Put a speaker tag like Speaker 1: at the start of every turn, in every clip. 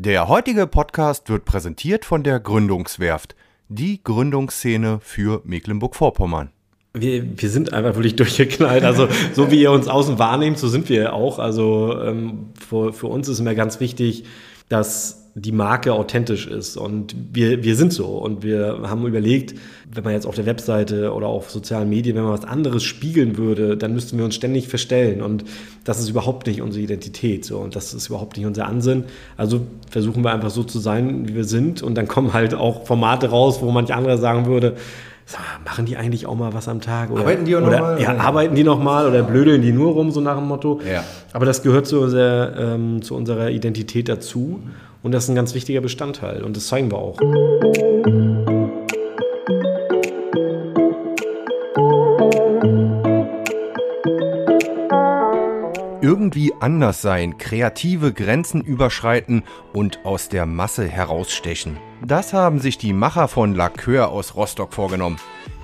Speaker 1: Der heutige Podcast wird präsentiert von der Gründungswerft, die Gründungsszene für Mecklenburg-Vorpommern.
Speaker 2: Wir, wir sind einfach wirklich durchgeknallt. Also so wie ihr uns außen wahrnehmt, so sind wir auch. Also ähm, für, für uns ist immer ganz wichtig, dass die Marke authentisch ist. Und wir, wir sind so. Und wir haben überlegt, wenn man jetzt auf der Webseite oder auf sozialen Medien, wenn man was anderes spiegeln würde, dann müssten wir uns ständig verstellen. Und das ist überhaupt nicht unsere Identität. So. Und das ist überhaupt nicht unser Ansinn. Also versuchen wir einfach so zu sein, wie wir sind. Und dann kommen halt auch Formate raus, wo manch andere sagen würde, machen die eigentlich auch mal was am Tag? Oder,
Speaker 1: arbeiten die auch
Speaker 2: oder,
Speaker 1: noch
Speaker 2: Ja, arbeiten die noch mal oder blödeln die nur rum, so nach dem Motto.
Speaker 1: Ja.
Speaker 2: Aber das gehört zu unserer, ähm, zu unserer Identität dazu. Und das ist ein ganz wichtiger Bestandteil. Und das zeigen wir auch.
Speaker 1: Irgendwie anders sein, kreative Grenzen überschreiten und aus der Masse herausstechen. Das haben sich die Macher von Lacœur aus Rostock vorgenommen.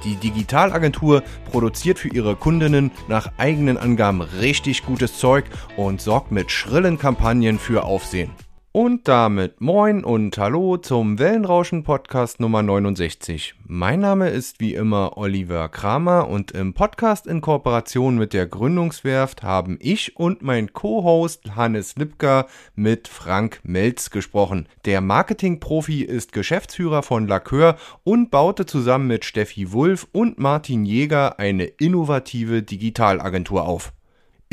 Speaker 1: Die Digitalagentur produziert für ihre Kundinnen nach eigenen Angaben richtig gutes Zeug und sorgt mit schrillen Kampagnen für Aufsehen. Und damit moin und hallo zum Wellenrauschen Podcast Nummer 69. Mein Name ist wie immer Oliver Kramer und im Podcast in Kooperation mit der Gründungswerft haben ich und mein Co-Host Hannes Lipka mit Frank Melz gesprochen. Der Marketingprofi ist Geschäftsführer von Lacœur und baute zusammen mit Steffi Wulff und Martin Jäger eine innovative Digitalagentur auf.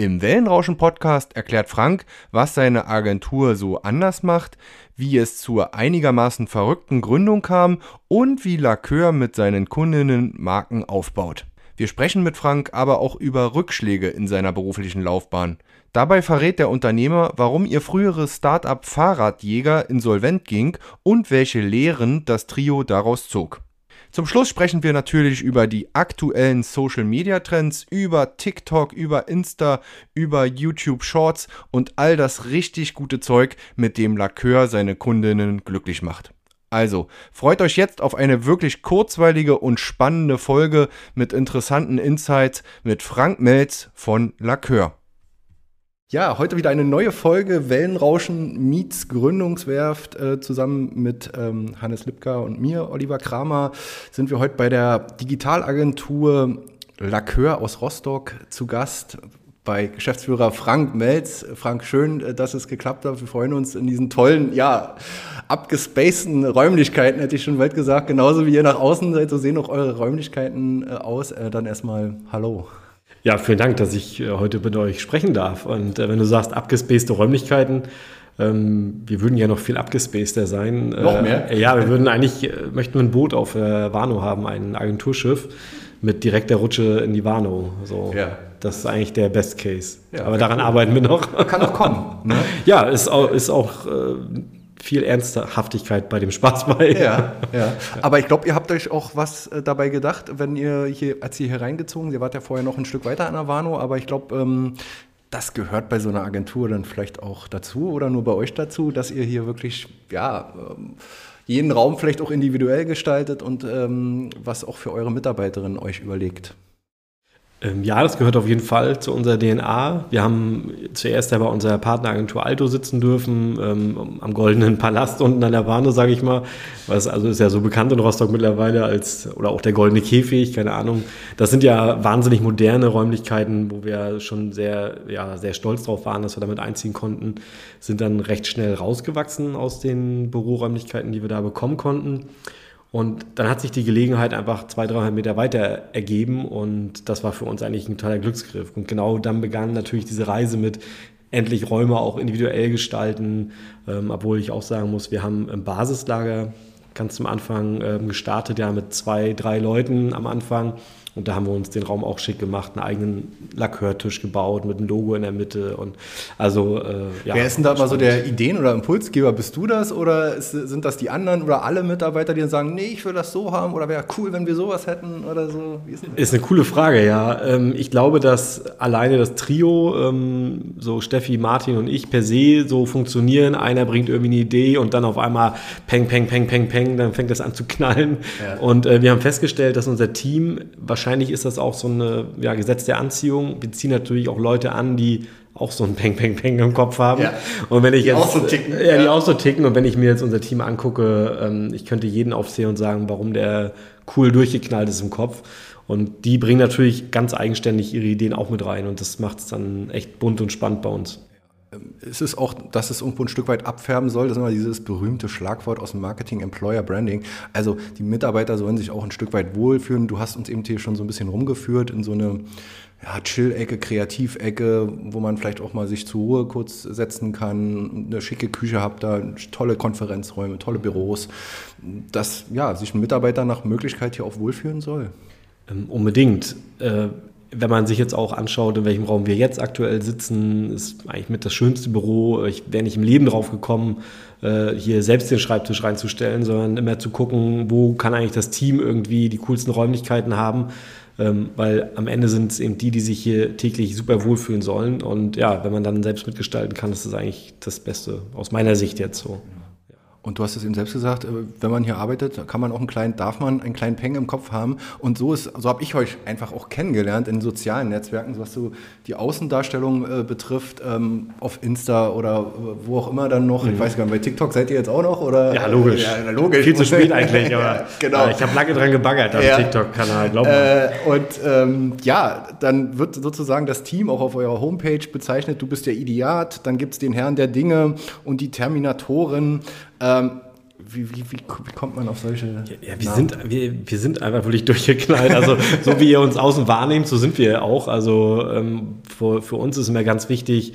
Speaker 1: Im Wellenrauschen-Podcast erklärt Frank, was seine Agentur so anders macht, wie es zur einigermaßen verrückten Gründung kam und wie Lacœur mit seinen Kundinnen Marken aufbaut. Wir sprechen mit Frank aber auch über Rückschläge in seiner beruflichen Laufbahn. Dabei verrät der Unternehmer, warum ihr früheres Start-up Fahrradjäger insolvent ging und welche Lehren das Trio daraus zog. Zum Schluss sprechen wir natürlich über die aktuellen Social Media Trends, über TikTok, über Insta, über YouTube Shorts und all das richtig gute Zeug, mit dem Lacœur seine Kundinnen glücklich macht. Also, freut euch jetzt auf eine wirklich kurzweilige und spannende Folge mit interessanten Insights mit Frank Melz von Lacœur. Ja, heute wieder eine neue Folge Wellenrauschen meets Gründungswerft. Äh, zusammen mit ähm, Hannes Lipka und mir, Oliver Kramer, sind wir heute bei der Digitalagentur Lacœur aus Rostock zu Gast bei Geschäftsführer Frank Melz. Frank, schön, äh, dass es geklappt hat. Wir freuen uns in diesen tollen, ja, abgespaceden Räumlichkeiten, hätte ich schon bald gesagt. Genauso wie ihr nach außen seid, so sehen auch eure Räumlichkeiten äh, aus. Äh, dann erstmal Hallo.
Speaker 2: Ja, vielen Dank, dass ich äh, heute mit euch sprechen darf. Und äh, wenn du sagst, abgespacede Räumlichkeiten, ähm, wir würden ja noch viel abgespaceder sein.
Speaker 1: Noch mehr?
Speaker 2: Äh, ja, wir würden eigentlich, äh, möchten wir ein Boot auf äh, Warnow haben, ein Agenturschiff mit direkter Rutsche in die Warnow. So.
Speaker 1: Ja.
Speaker 2: Das ist eigentlich der Best Case.
Speaker 1: Ja,
Speaker 2: Aber daran arbeiten wir noch.
Speaker 1: Kann noch kommen. Ne?
Speaker 2: Ja, ist auch, ist auch äh, viel Ernsthaftigkeit bei dem Spaß bei.
Speaker 1: Ja, ja. Aber ich glaube, ihr habt euch auch was äh, dabei gedacht, wenn ihr hier, als ihr hier reingezogen, ihr wart ja vorher noch ein Stück weiter an der aber ich glaube, ähm, das gehört bei so einer Agentur dann vielleicht auch dazu oder nur bei euch dazu, dass ihr hier wirklich, ja, ähm, jeden Raum vielleicht auch individuell gestaltet und ähm, was auch für eure Mitarbeiterinnen euch überlegt.
Speaker 2: Ähm, ja, das gehört auf jeden Fall zu unserer DNA. Wir haben zuerst ja bei unserer Partneragentur Alto sitzen dürfen, ähm, am Goldenen Palast unten an der Warne, sage ich mal. Was also ist ja so bekannt in Rostock mittlerweile als, oder auch der Goldene Käfig, keine Ahnung. Das sind ja wahnsinnig moderne Räumlichkeiten, wo wir schon sehr, ja, sehr stolz drauf waren, dass wir damit einziehen konnten. Sind dann recht schnell rausgewachsen aus den Büroräumlichkeiten, die wir da bekommen konnten. Und dann hat sich die Gelegenheit einfach 200, 300 Meter weiter ergeben und das war für uns eigentlich ein totaler Glücksgriff. Und genau dann begann natürlich diese Reise mit endlich Räume auch individuell gestalten, ähm, obwohl ich auch sagen muss, wir haben im Basislager ganz zum Anfang ähm, gestartet, ja mit zwei, drei Leuten am Anfang und da haben wir uns den Raum auch schick gemacht, einen eigenen Lackörtisch gebaut mit einem Logo in der Mitte. Und also, äh,
Speaker 1: ja, Wer ist denn da mal so der Ideen- oder Impulsgeber? Bist du das oder ist, sind das die anderen oder alle Mitarbeiter, die dann sagen, nee, ich will das so haben oder wäre cool, wenn wir sowas hätten oder so?
Speaker 2: Ist, ist, eine coole Frage, ja. Ähm, ich glaube, dass alleine das Trio, ähm, so Steffi, Martin und ich per se so funktionieren. Einer bringt irgendwie eine Idee und dann auf einmal peng, peng, peng, peng, peng, dann fängt das an zu knallen. Ja. Und äh, wir haben festgestellt, dass unser Team wahrscheinlich wahrscheinlich ist das auch so eine ja, Gesetz der Anziehung. Wir ziehen natürlich auch Leute an, die auch so ein Peng, Peng, Peng im Kopf haben.
Speaker 3: Ja.
Speaker 2: Und wenn ich
Speaker 3: Die
Speaker 2: jetzt,
Speaker 3: auch so ticken.
Speaker 2: Ja, die
Speaker 3: Ja.
Speaker 2: auch so ticken. Und wenn ich mir jetzt unser Team angucke, ähm, ich könnte jeden aufzählen und sagen, warum der cool durchgeknallt ist im Kopf. Und die bringen natürlich ganz eigenständig ihre Ideen auch mit rein. Und das macht es dann echt bunt und spannend bei uns.
Speaker 3: Es ist auch, dass es irgendwo ein Stück weit abfärben soll. Das ist immer dieses berühmte Schlagwort aus dem Marketing, Employer Branding. Also die Mitarbeiter sollen sich auch ein Stück weit wohlfühlen. Du hast uns eben hier schon so ein bisschen rumgeführt in so eine ja, Chill-Ecke, Kreativecke, wo man vielleicht auch mal sich zur Ruhe kurz setzen kann, eine schicke Küche habt da, tolle Konferenzräume, tolle Büros, dass ja, sich ein Mitarbeiter nach Möglichkeit hier auch wohlfühlen soll.
Speaker 2: Ähm, unbedingt. Wenn man sich jetzt auch anschaut, in welchem Raum wir jetzt aktuell sitzen, ist eigentlich mit das schönste Büro. Ich wäre nicht im Leben drauf gekommen, äh, hier selbst den Schreibtisch reinzustellen, sondern immer zu gucken, wo kann eigentlich das Team irgendwie die coolsten Räumlichkeiten haben. Ähm, weil am Ende sind es eben die, die sich hier täglich super wohlfühlen sollen. Und ja, wenn man dann selbst mitgestalten kann, ist das eigentlich das Beste aus meiner Sicht jetzt so.
Speaker 3: Und du hast es eben selbst gesagt, äh, wenn man hier arbeitet, kann man auch einen kleinen, darf man einen kleinen Peng im Kopf haben. Und so ist, so habe ich euch einfach auch kennengelernt in sozialen Netzwerken, was so die Außendarstellung äh, betrifft, ähm, auf Insta oder äh, wo auch immer dann noch. Ich weiß gar nicht, bei TikTok seid ihr jetzt auch noch oder?
Speaker 2: Mhm. Ja, logisch.
Speaker 3: Ja, logisch.
Speaker 2: Viel zu spät eigentlich, aber
Speaker 3: Ja, genau.
Speaker 2: äh, ich habe lange dran gebaggert am
Speaker 3: Ja.
Speaker 2: TikTok-Kanal, glaub mir.
Speaker 3: Äh, und ähm, ja, dann wird sozusagen das Team auch auf eurer Homepage bezeichnet. Du bist der Ideat, dann gibt es den Herrn der Dinge und die Terminatoren. Ähm, wie, wie, wie, wie kommt man auf solche?
Speaker 2: Ja, wir
Speaker 3: Namen?
Speaker 2: sind, wir, wir sind einfach wirklich durchgeknallt. Also, so wie ihr uns außen wahrnehmt, so sind wir auch. Also, ähm, für, für uns ist immer ganz wichtig,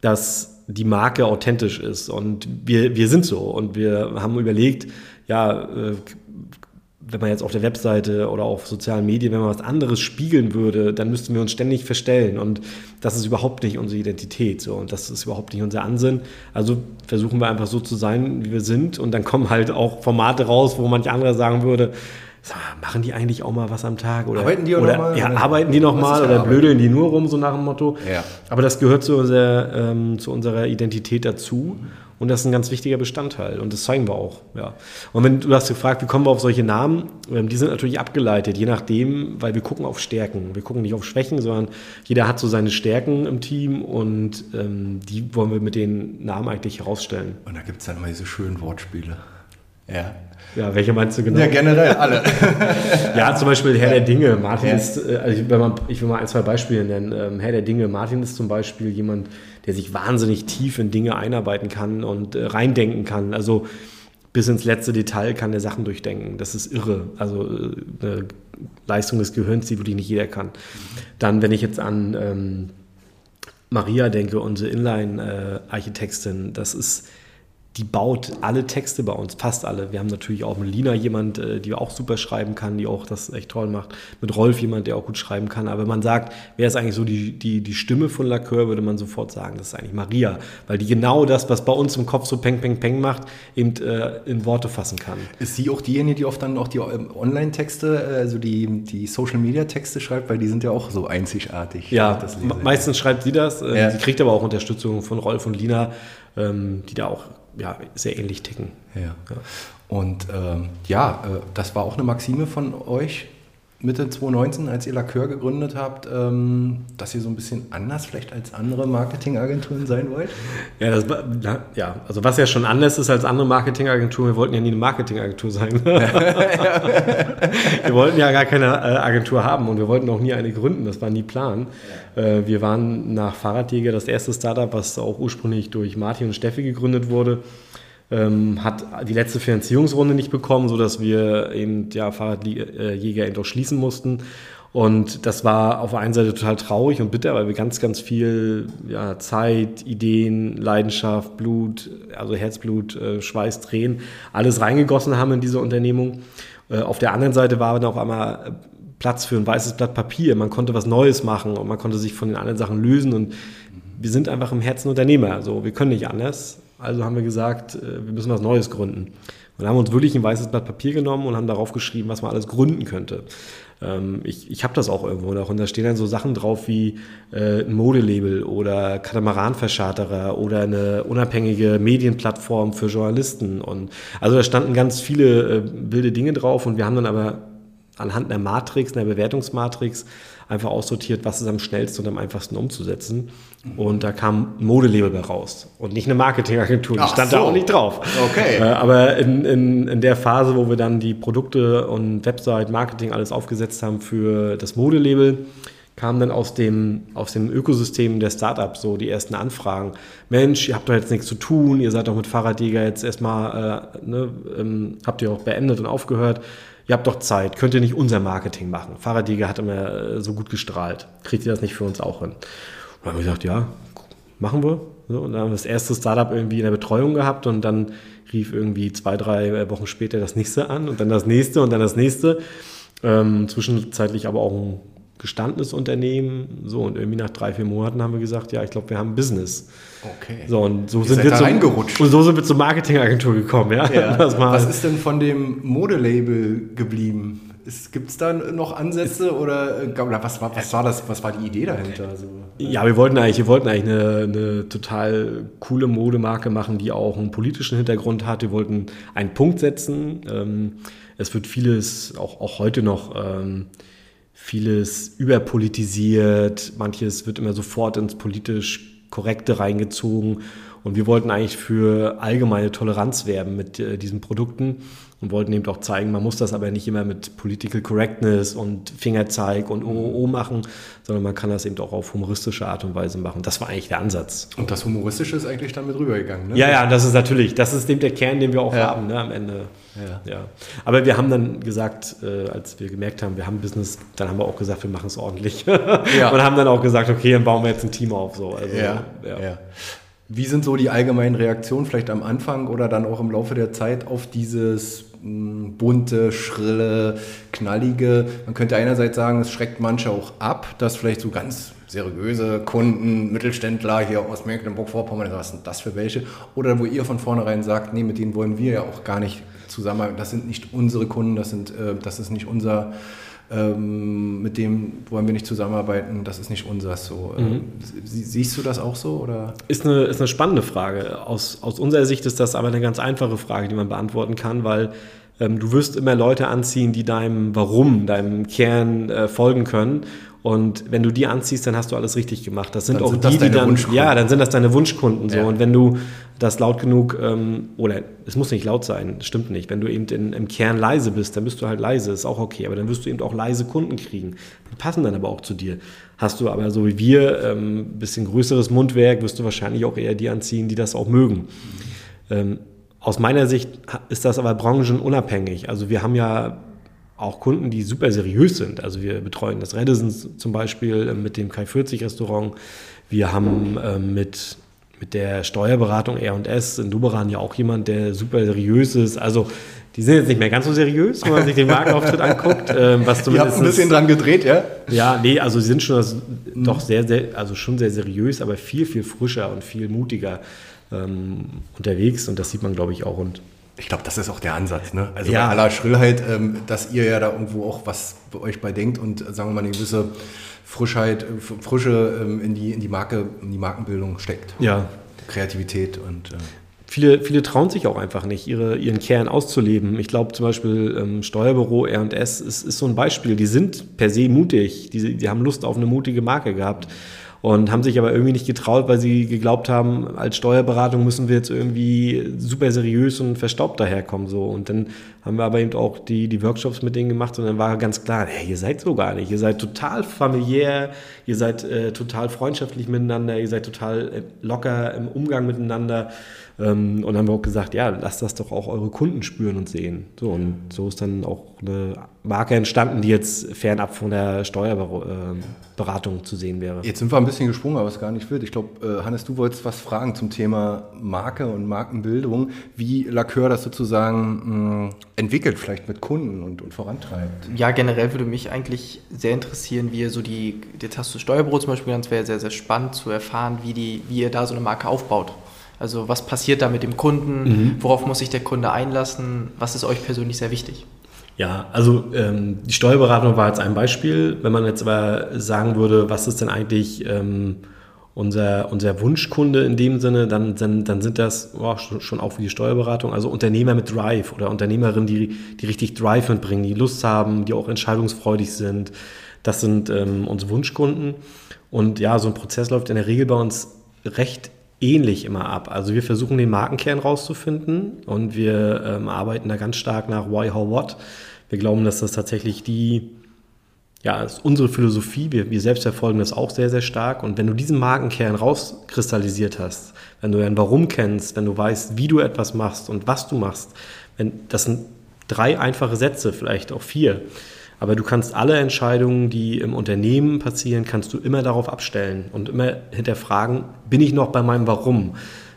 Speaker 2: dass die Marke authentisch ist. Und wir, wir sind so. Und wir haben überlegt, ja, äh, wenn man jetzt auf der Webseite oder auf sozialen Medien, wenn man was anderes spiegeln würde, dann müssten wir uns ständig verstellen. Und das ist überhaupt nicht unsere Identität. So. Und das ist überhaupt nicht unser Ansinn. Also versuchen wir einfach so zu sein, wie wir sind. Und dann kommen halt auch Formate raus, wo manch anderer sagen würde, machen die eigentlich auch mal was am Tag? Oder,
Speaker 3: Arbeiten die auch
Speaker 2: oder,
Speaker 3: noch mal?
Speaker 2: Ja,
Speaker 3: Oder-
Speaker 2: arbeiten die noch
Speaker 3: Was
Speaker 2: mal
Speaker 3: ist ja
Speaker 2: oder blödeln die nur rum, so nach dem Motto.
Speaker 3: Ja.
Speaker 2: Aber das gehört zu unserer, ähm, zu unserer Identität dazu. Und das ist ein ganz wichtiger Bestandteil. Und das zeigen wir auch. Ja. Und wenn du hast gefragt, wie kommen wir auf solche Namen? Ähm, die sind natürlich abgeleitet, je nachdem, weil wir gucken auf Stärken. Wir gucken nicht auf Schwächen, sondern jeder hat so seine Stärken im Team und ähm, die wollen wir mit den Namen eigentlich herausstellen.
Speaker 3: Und da gibt es dann immer diese schönen Wortspiele. Ja.
Speaker 2: Ja, welche meinst du genau?
Speaker 3: Ja, generell alle.
Speaker 2: Ja, zum Beispiel Herr der Dinge. Martin
Speaker 3: Ja.
Speaker 2: ist, äh, also ich, wenn man, ich will mal ein, zwei Beispiele nennen. Ähm, Herr der Dinge. Martin ist zum Beispiel jemand, der sich wahnsinnig tief in Dinge einarbeiten kann und äh, reindenken kann. Also bis ins letzte Detail kann er Sachen durchdenken. Das ist irre. Also äh, eine Leistung des Gehirns, die wirklich nicht jeder kann. Dann, wenn ich jetzt an ähm, Maria denke, unsere Inline-Architektin, das ist, die baut alle Texte bei uns, fast alle. Wir haben natürlich auch mit Lina jemand, äh, die auch super schreiben kann, die auch das echt toll macht. Mit Rolf jemand, der auch gut schreiben kann. Aber wenn man sagt, wer ist eigentlich so die, die, die Stimme von Lacœur, würde man sofort sagen, das ist eigentlich Maria. Weil die genau das, was bei uns im Kopf so peng, peng, peng macht, eben äh, in Worte fassen kann.
Speaker 3: Ist sie auch diejenige, die oft dann auch die ähm, Online-Texte, also die, die Social-Media-Texte schreibt, weil die sind ja auch so einzigartig.
Speaker 2: Ja, meistens schreibt sie das. Äh,
Speaker 3: Ja.
Speaker 2: Sie kriegt aber auch Unterstützung von Rolf und Lina, ähm, die da auch ja, sehr ähnlich ticken.
Speaker 3: Ja. Und ähm, ja, äh, das war auch eine Maxime von euch Mitte 2019, als ihr Lacœur gegründet habt, ähm, dass ihr so ein bisschen anders vielleicht als andere Marketingagenturen sein wollt?
Speaker 2: Ja, das, ja, also was ja schon anders ist als andere Marketingagenturen, wir wollten ja nie eine Marketingagentur sein. wir wollten ja gar keine äh, Agentur haben und wir wollten auch nie eine gründen, das war nie Plan. Äh, wir waren nach Fahrradjäger das erste Startup, was auch ursprünglich durch Martin und Steffi gegründet wurde. Ähm, hat die letzte Finanzierungsrunde nicht bekommen, sodass wir eben ja, Fahrradjäger eben auch schließen mussten. Und das war auf der einen Seite total traurig und bitter, weil wir ganz, ganz viel ja, Zeit, Ideen, Leidenschaft, Blut, also Herzblut, äh, Schweiß, Tränen, alles reingegossen haben in diese Unternehmung. Äh, auf der anderen Seite war dann auf einmal Platz für ein weißes Blatt Papier. Man konnte was Neues machen und man konnte sich von den anderen Sachen lösen. Und wir sind einfach im Herzen Unternehmer. Also wir können nicht anders. Also haben wir gesagt, äh, wir müssen was Neues gründen. Und haben uns wirklich ein weißes Blatt Papier genommen und haben darauf geschrieben, was man alles gründen könnte. Ähm, ich ich habe das auch irgendwo noch und da stehen dann so Sachen drauf wie äh, ein Modelabel oder Katamaranverscharterer oder eine unabhängige Medienplattform für Journalisten. Und also da standen ganz viele äh, wilde Dinge drauf und wir haben dann aber anhand einer Matrix, einer Bewertungsmatrix, einfach aussortiert, was ist am schnellsten und am einfachsten umzusetzen. Und da kam ein Modelabel bei raus und nicht eine Marketingagentur. Die
Speaker 3: Ach
Speaker 2: stand
Speaker 3: so.
Speaker 2: da auch nicht drauf.
Speaker 3: Okay.
Speaker 2: Äh, aber in, in, in der Phase, wo wir dann die Produkte und Website, Marketing alles aufgesetzt haben für das Modelabel, kamen dann aus dem, aus dem Ökosystem der Startups so die ersten Anfragen. Mensch, ihr habt doch jetzt nichts zu tun, ihr seid doch mit Fahrradjäger jetzt erstmal, äh, ne, ähm, habt ihr auch beendet und aufgehört. Ihr habt doch Zeit, könnt ihr nicht unser Marketing machen? Fahrradjäger hat immer äh, so gut gestrahlt. Kriegt ihr das nicht für uns auch hin? Und dann haben wir gesagt, ja, machen wir. So, und dann haben wir das erste Startup irgendwie in der Betreuung gehabt und dann rief irgendwie zwei, drei Wochen später das nächste an und dann das nächste und dann das nächste. Ähm, zwischenzeitlich aber auch ein gestandenes Unternehmen. So, und irgendwie nach drei, vier Monaten haben wir gesagt, ja, ich glaube, wir haben Business.
Speaker 3: Okay.
Speaker 2: So, und so
Speaker 3: Ihr
Speaker 2: sind wir
Speaker 3: da
Speaker 2: zum. Und so sind wir zur Marketingagentur gekommen, ja.
Speaker 3: Ja. Was ist denn von dem Modelabel geblieben? Gibt es da noch Ansätze oder, äh, oder was, war, was war das? Was war die Idee dahinter? Also,
Speaker 2: Ja, wir wollten eigentlich, wir wollten eigentlich eine, eine total coole Modemarke machen, die auch einen politischen Hintergrund hat. Wir wollten einen Punkt setzen. Ähm, es wird vieles, auch, auch heute noch, ähm, vieles überpolitisiert. Manches wird immer sofort ins politisch Korrekte reingezogen. Und wir wollten eigentlich für allgemeine Toleranz werben mit äh, diesen Produkten und wollten eben auch zeigen, man muss das aber nicht immer mit Political Correctness und Fingerzeig und OOO machen, sondern man kann das eben auch auf humoristische Art und Weise machen. Das war eigentlich der Ansatz.
Speaker 3: und das Humoristische ist eigentlich dann mit rübergegangen, ne?
Speaker 2: Ja, ja, das ist natürlich, das ist eben der Kern, den wir auch
Speaker 3: Ja.
Speaker 2: haben ne, am Ende.
Speaker 3: Ja.
Speaker 2: Ja. Aber wir haben dann gesagt, äh, als wir gemerkt haben, wir haben Business, dann haben wir auch gesagt, wir machen es ordentlich.
Speaker 3: Ja.
Speaker 2: Und haben dann auch gesagt, okay, dann bauen wir jetzt ein Team auf. So. Also,
Speaker 3: Ja, ja. Wie sind so die allgemeinen Reaktionen vielleicht am Anfang oder dann auch im Laufe der Zeit auf dieses mh, bunte, schrille, knallige? Man könnte einerseits sagen, es schreckt manche auch ab, dass vielleicht so ganz seriöse Kunden, Mittelständler hier aus Mecklenburg-Vorpommern, was sind das für welche? Oder wo ihr von vornherein sagt, nee, mit denen wollen wir ja auch gar nicht zusammenarbeiten. Das sind nicht unsere Kunden, das, sind, äh, das ist nicht unser ähm, mit dem wollen wir nicht zusammenarbeiten, das ist nicht unseres so. Ähm, sie- Siehst du das auch so? Oder?
Speaker 2: Ist eine, ist eine spannende Frage. Aus, aus unserer Sicht ist das aber eine ganz einfache Frage, die man beantworten kann, weil ähm, du wirst immer Leute anziehen, die deinem Warum, deinem Kern äh, folgen können. Und wenn du die anziehst, dann hast du alles richtig gemacht. Das sind
Speaker 3: Dann
Speaker 2: auch
Speaker 3: sind
Speaker 2: die, die dann, ja, dann sind das deine Wunschkunden so.
Speaker 3: Ja.
Speaker 2: Und wenn du das laut genug, ähm, oder es muss nicht laut sein, das stimmt nicht. Wenn du eben in, im Kern leise bist, dann bist du halt leise, ist auch okay. Aber dann wirst du eben auch leise Kunden kriegen. Die passen dann aber auch zu dir. Hast du aber so wie wir ähm, ein bisschen größeres Mundwerk, wirst du wahrscheinlich auch eher die anziehen, die das auch mögen. Ähm, aus meiner Sicht ist das aber branchenunabhängig. Also wir haben ja auch Kunden, die super seriös sind. Also wir betreuen das Redisons zum Beispiel äh, mit dem Kai 40 Restaurant. Wir haben ähm, mit, mit der Steuerberatung R&S in Duberan ja auch jemand, der super seriös ist. Also die sind jetzt nicht mehr ganz so seriös, wenn man sich den Markenauftritt anguckt. Ähm, was
Speaker 3: Ihr habt ein bisschen dran gedreht, ja?
Speaker 2: ja, nee, also sie sind schon das, doch sehr, sehr, also schon sehr seriös, aber viel, viel frischer und viel mutiger ähm, unterwegs und das sieht man, glaube ich, auch. Und
Speaker 3: Ich glaube, das ist auch der Ansatz, ne? Also
Speaker 2: Ja.
Speaker 3: bei aller Schrillheit, ähm, dass ihr ja da irgendwo auch was bei euch bei denkt und äh, sagen wir mal eine gewisse Frischheit, äh, Frische ähm, in, die, in die Marke, in die Markenbildung steckt.
Speaker 2: ja,
Speaker 3: Kreativität und äh,
Speaker 2: viele, viele trauen sich auch einfach nicht, ihre, ihren Kern auszuleben. Ich glaube zum Beispiel ähm, Steuerbüro R&S ist, ist so ein Beispiel. Die sind per se mutig, die, die haben Lust auf eine mutige Marke gehabt und haben sich aber irgendwie nicht getraut, weil sie geglaubt haben, als Steuerberatung müssen wir jetzt irgendwie super seriös und verstaubt daherkommen. So. Und dann haben wir aber eben auch die, die Workshops mit denen gemacht und dann war ganz klar, hey, ihr seid so gar nicht. Ihr seid total familiär, ihr seid äh, total freundschaftlich miteinander, ihr seid total äh, locker im Umgang miteinander. Ähm, und dann haben wir auch gesagt, ja, lasst das doch auch eure Kunden spüren und sehen. So, und so ist dann auch eine Marke entstanden, die jetzt fernab von der Steuerberatung zu sehen wäre.
Speaker 3: Jetzt sind wir ein bisschen gesprungen, aber es gar nicht wird. Ich glaube, äh, Hannes, du wolltest was fragen zum Thema Marke und Markenbildung, wie Lacœur das sozusagen mh, entwickelt, vielleicht mit Kunden und, und vorantreibt.
Speaker 4: Ja, generell würde mich eigentlich sehr interessieren, wie ihr so die, jetzt hast du Steuerbüro zum Beispiel, ganz wäre sehr, sehr spannend zu erfahren, wie, die, wie ihr da so eine Marke aufbaut. Also was passiert da mit dem Kunden, worauf muss sich der Kunde einlassen, was ist euch persönlich sehr wichtig?
Speaker 2: Ja, also ähm, die Steuerberatung war jetzt ein Beispiel. Wenn man jetzt aber sagen würde, was ist denn eigentlich ähm, unser, unser Wunschkunde in dem Sinne, dann, dann, dann sind das oh, schon auch wie die Steuerberatung, also Unternehmer mit Drive oder Unternehmerinnen, die, die richtig Drive mitbringen, die Lust haben, die auch entscheidungsfreudig sind. Das sind ähm, unsere Wunschkunden. Und ja, so ein Prozess läuft in der Regel bei uns recht ähnlich immer ab. Also wir versuchen den Markenkern rauszufinden und wir ähm, arbeiten da ganz stark nach Why, How, What. Wir glauben, dass das tatsächlich die ja, ist unsere Philosophie. Wir, wir selbst verfolgen das auch sehr, sehr stark. Und wenn du diesen Markenkern rauskristallisiert hast, wenn du ein Warum kennst, wenn du weißt, wie du etwas machst und was du machst, wenn, das sind drei einfache Sätze, vielleicht auch vier. Aber du kannst alle Entscheidungen, die im Unternehmen passieren, kannst du immer darauf abstellen und immer hinterfragen, bin ich noch bei meinem Warum?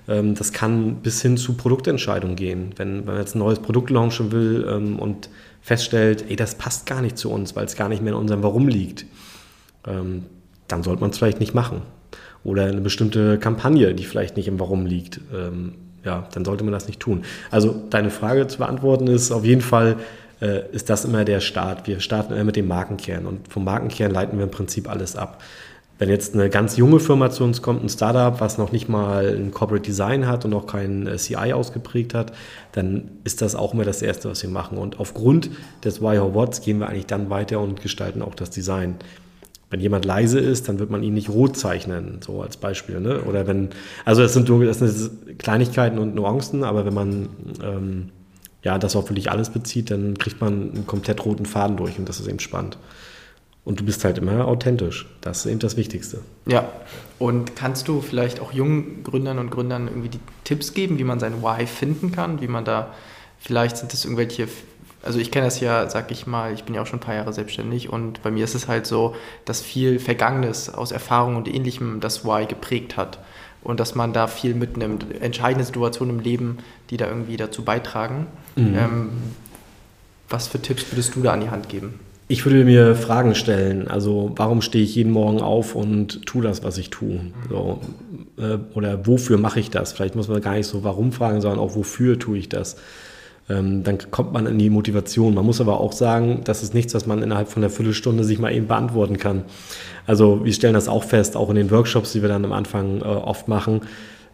Speaker 2: Ähm, das kann bis hin zu Produktentscheidungen gehen. Wenn, wenn man jetzt ein neues Produkt launchen will ähm, und feststellt, ey, das passt gar nicht zu uns, weil es gar nicht mehr in unserem Warum liegt, ähm, dann sollte man es vielleicht nicht machen. Oder eine bestimmte Kampagne, die vielleicht nicht im Warum liegt, ähm, ja, dann sollte man das nicht tun. Also deine Frage zu beantworten ist auf jeden Fall, äh, ist das immer der Start. Wir starten immer mit dem Markenkern und vom Markenkern leiten wir im Prinzip alles ab. Wenn jetzt eine ganz junge Firma zu uns kommt, ein Startup, was noch nicht mal ein Corporate Design hat und auch kein äh, CI ausgeprägt hat, dann ist das auch immer das Erste, was wir machen. Und aufgrund des Why or What's gehen wir eigentlich dann weiter und gestalten auch das Design. Wenn jemand leise ist, dann wird man ihn nicht rot zeichnen, so als Beispiel. Ne? Oder wenn, also das sind, das sind Kleinigkeiten und Nuancen, aber wenn man ähm, ja, das auf wirklich alles bezieht, dann kriegt man einen komplett roten Faden durch und das ist eben spannend. Und du bist halt immer authentisch. Das ist eben das Wichtigste.
Speaker 4: Ja. Und kannst du vielleicht auch jungen Gründern und Gründern irgendwie die Tipps geben, wie man sein Why finden kann? Wie man da, vielleicht sind das irgendwelche, also ich kenne das ja, sag ich mal, ich bin ja auch schon ein paar Jahre selbstständig und bei mir ist es halt so, dass viel Vergangenes aus Erfahrung und Ähnlichem das Why geprägt hat. Und dass man da viel mitnimmt. Entscheidende Situationen im Leben, die da irgendwie dazu beitragen. Mhm. Ähm, was für Tipps würdest du da an die Hand geben?
Speaker 2: Ich würde mir Fragen stellen. Also, warum stehe ich jeden Morgen auf und tue das, was ich tue? So, äh, oder wofür mache ich das? Vielleicht muss man gar nicht so warum fragen, sondern auch wofür tue ich das? Ähm, dann kommt man in die Motivation. Man muss aber auch sagen, das ist nichts, was man innerhalb von einer Viertelstunde sich mal eben beantworten kann. Also, wir stellen das auch fest, auch in den Workshops, die wir dann am Anfang äh, oft machen.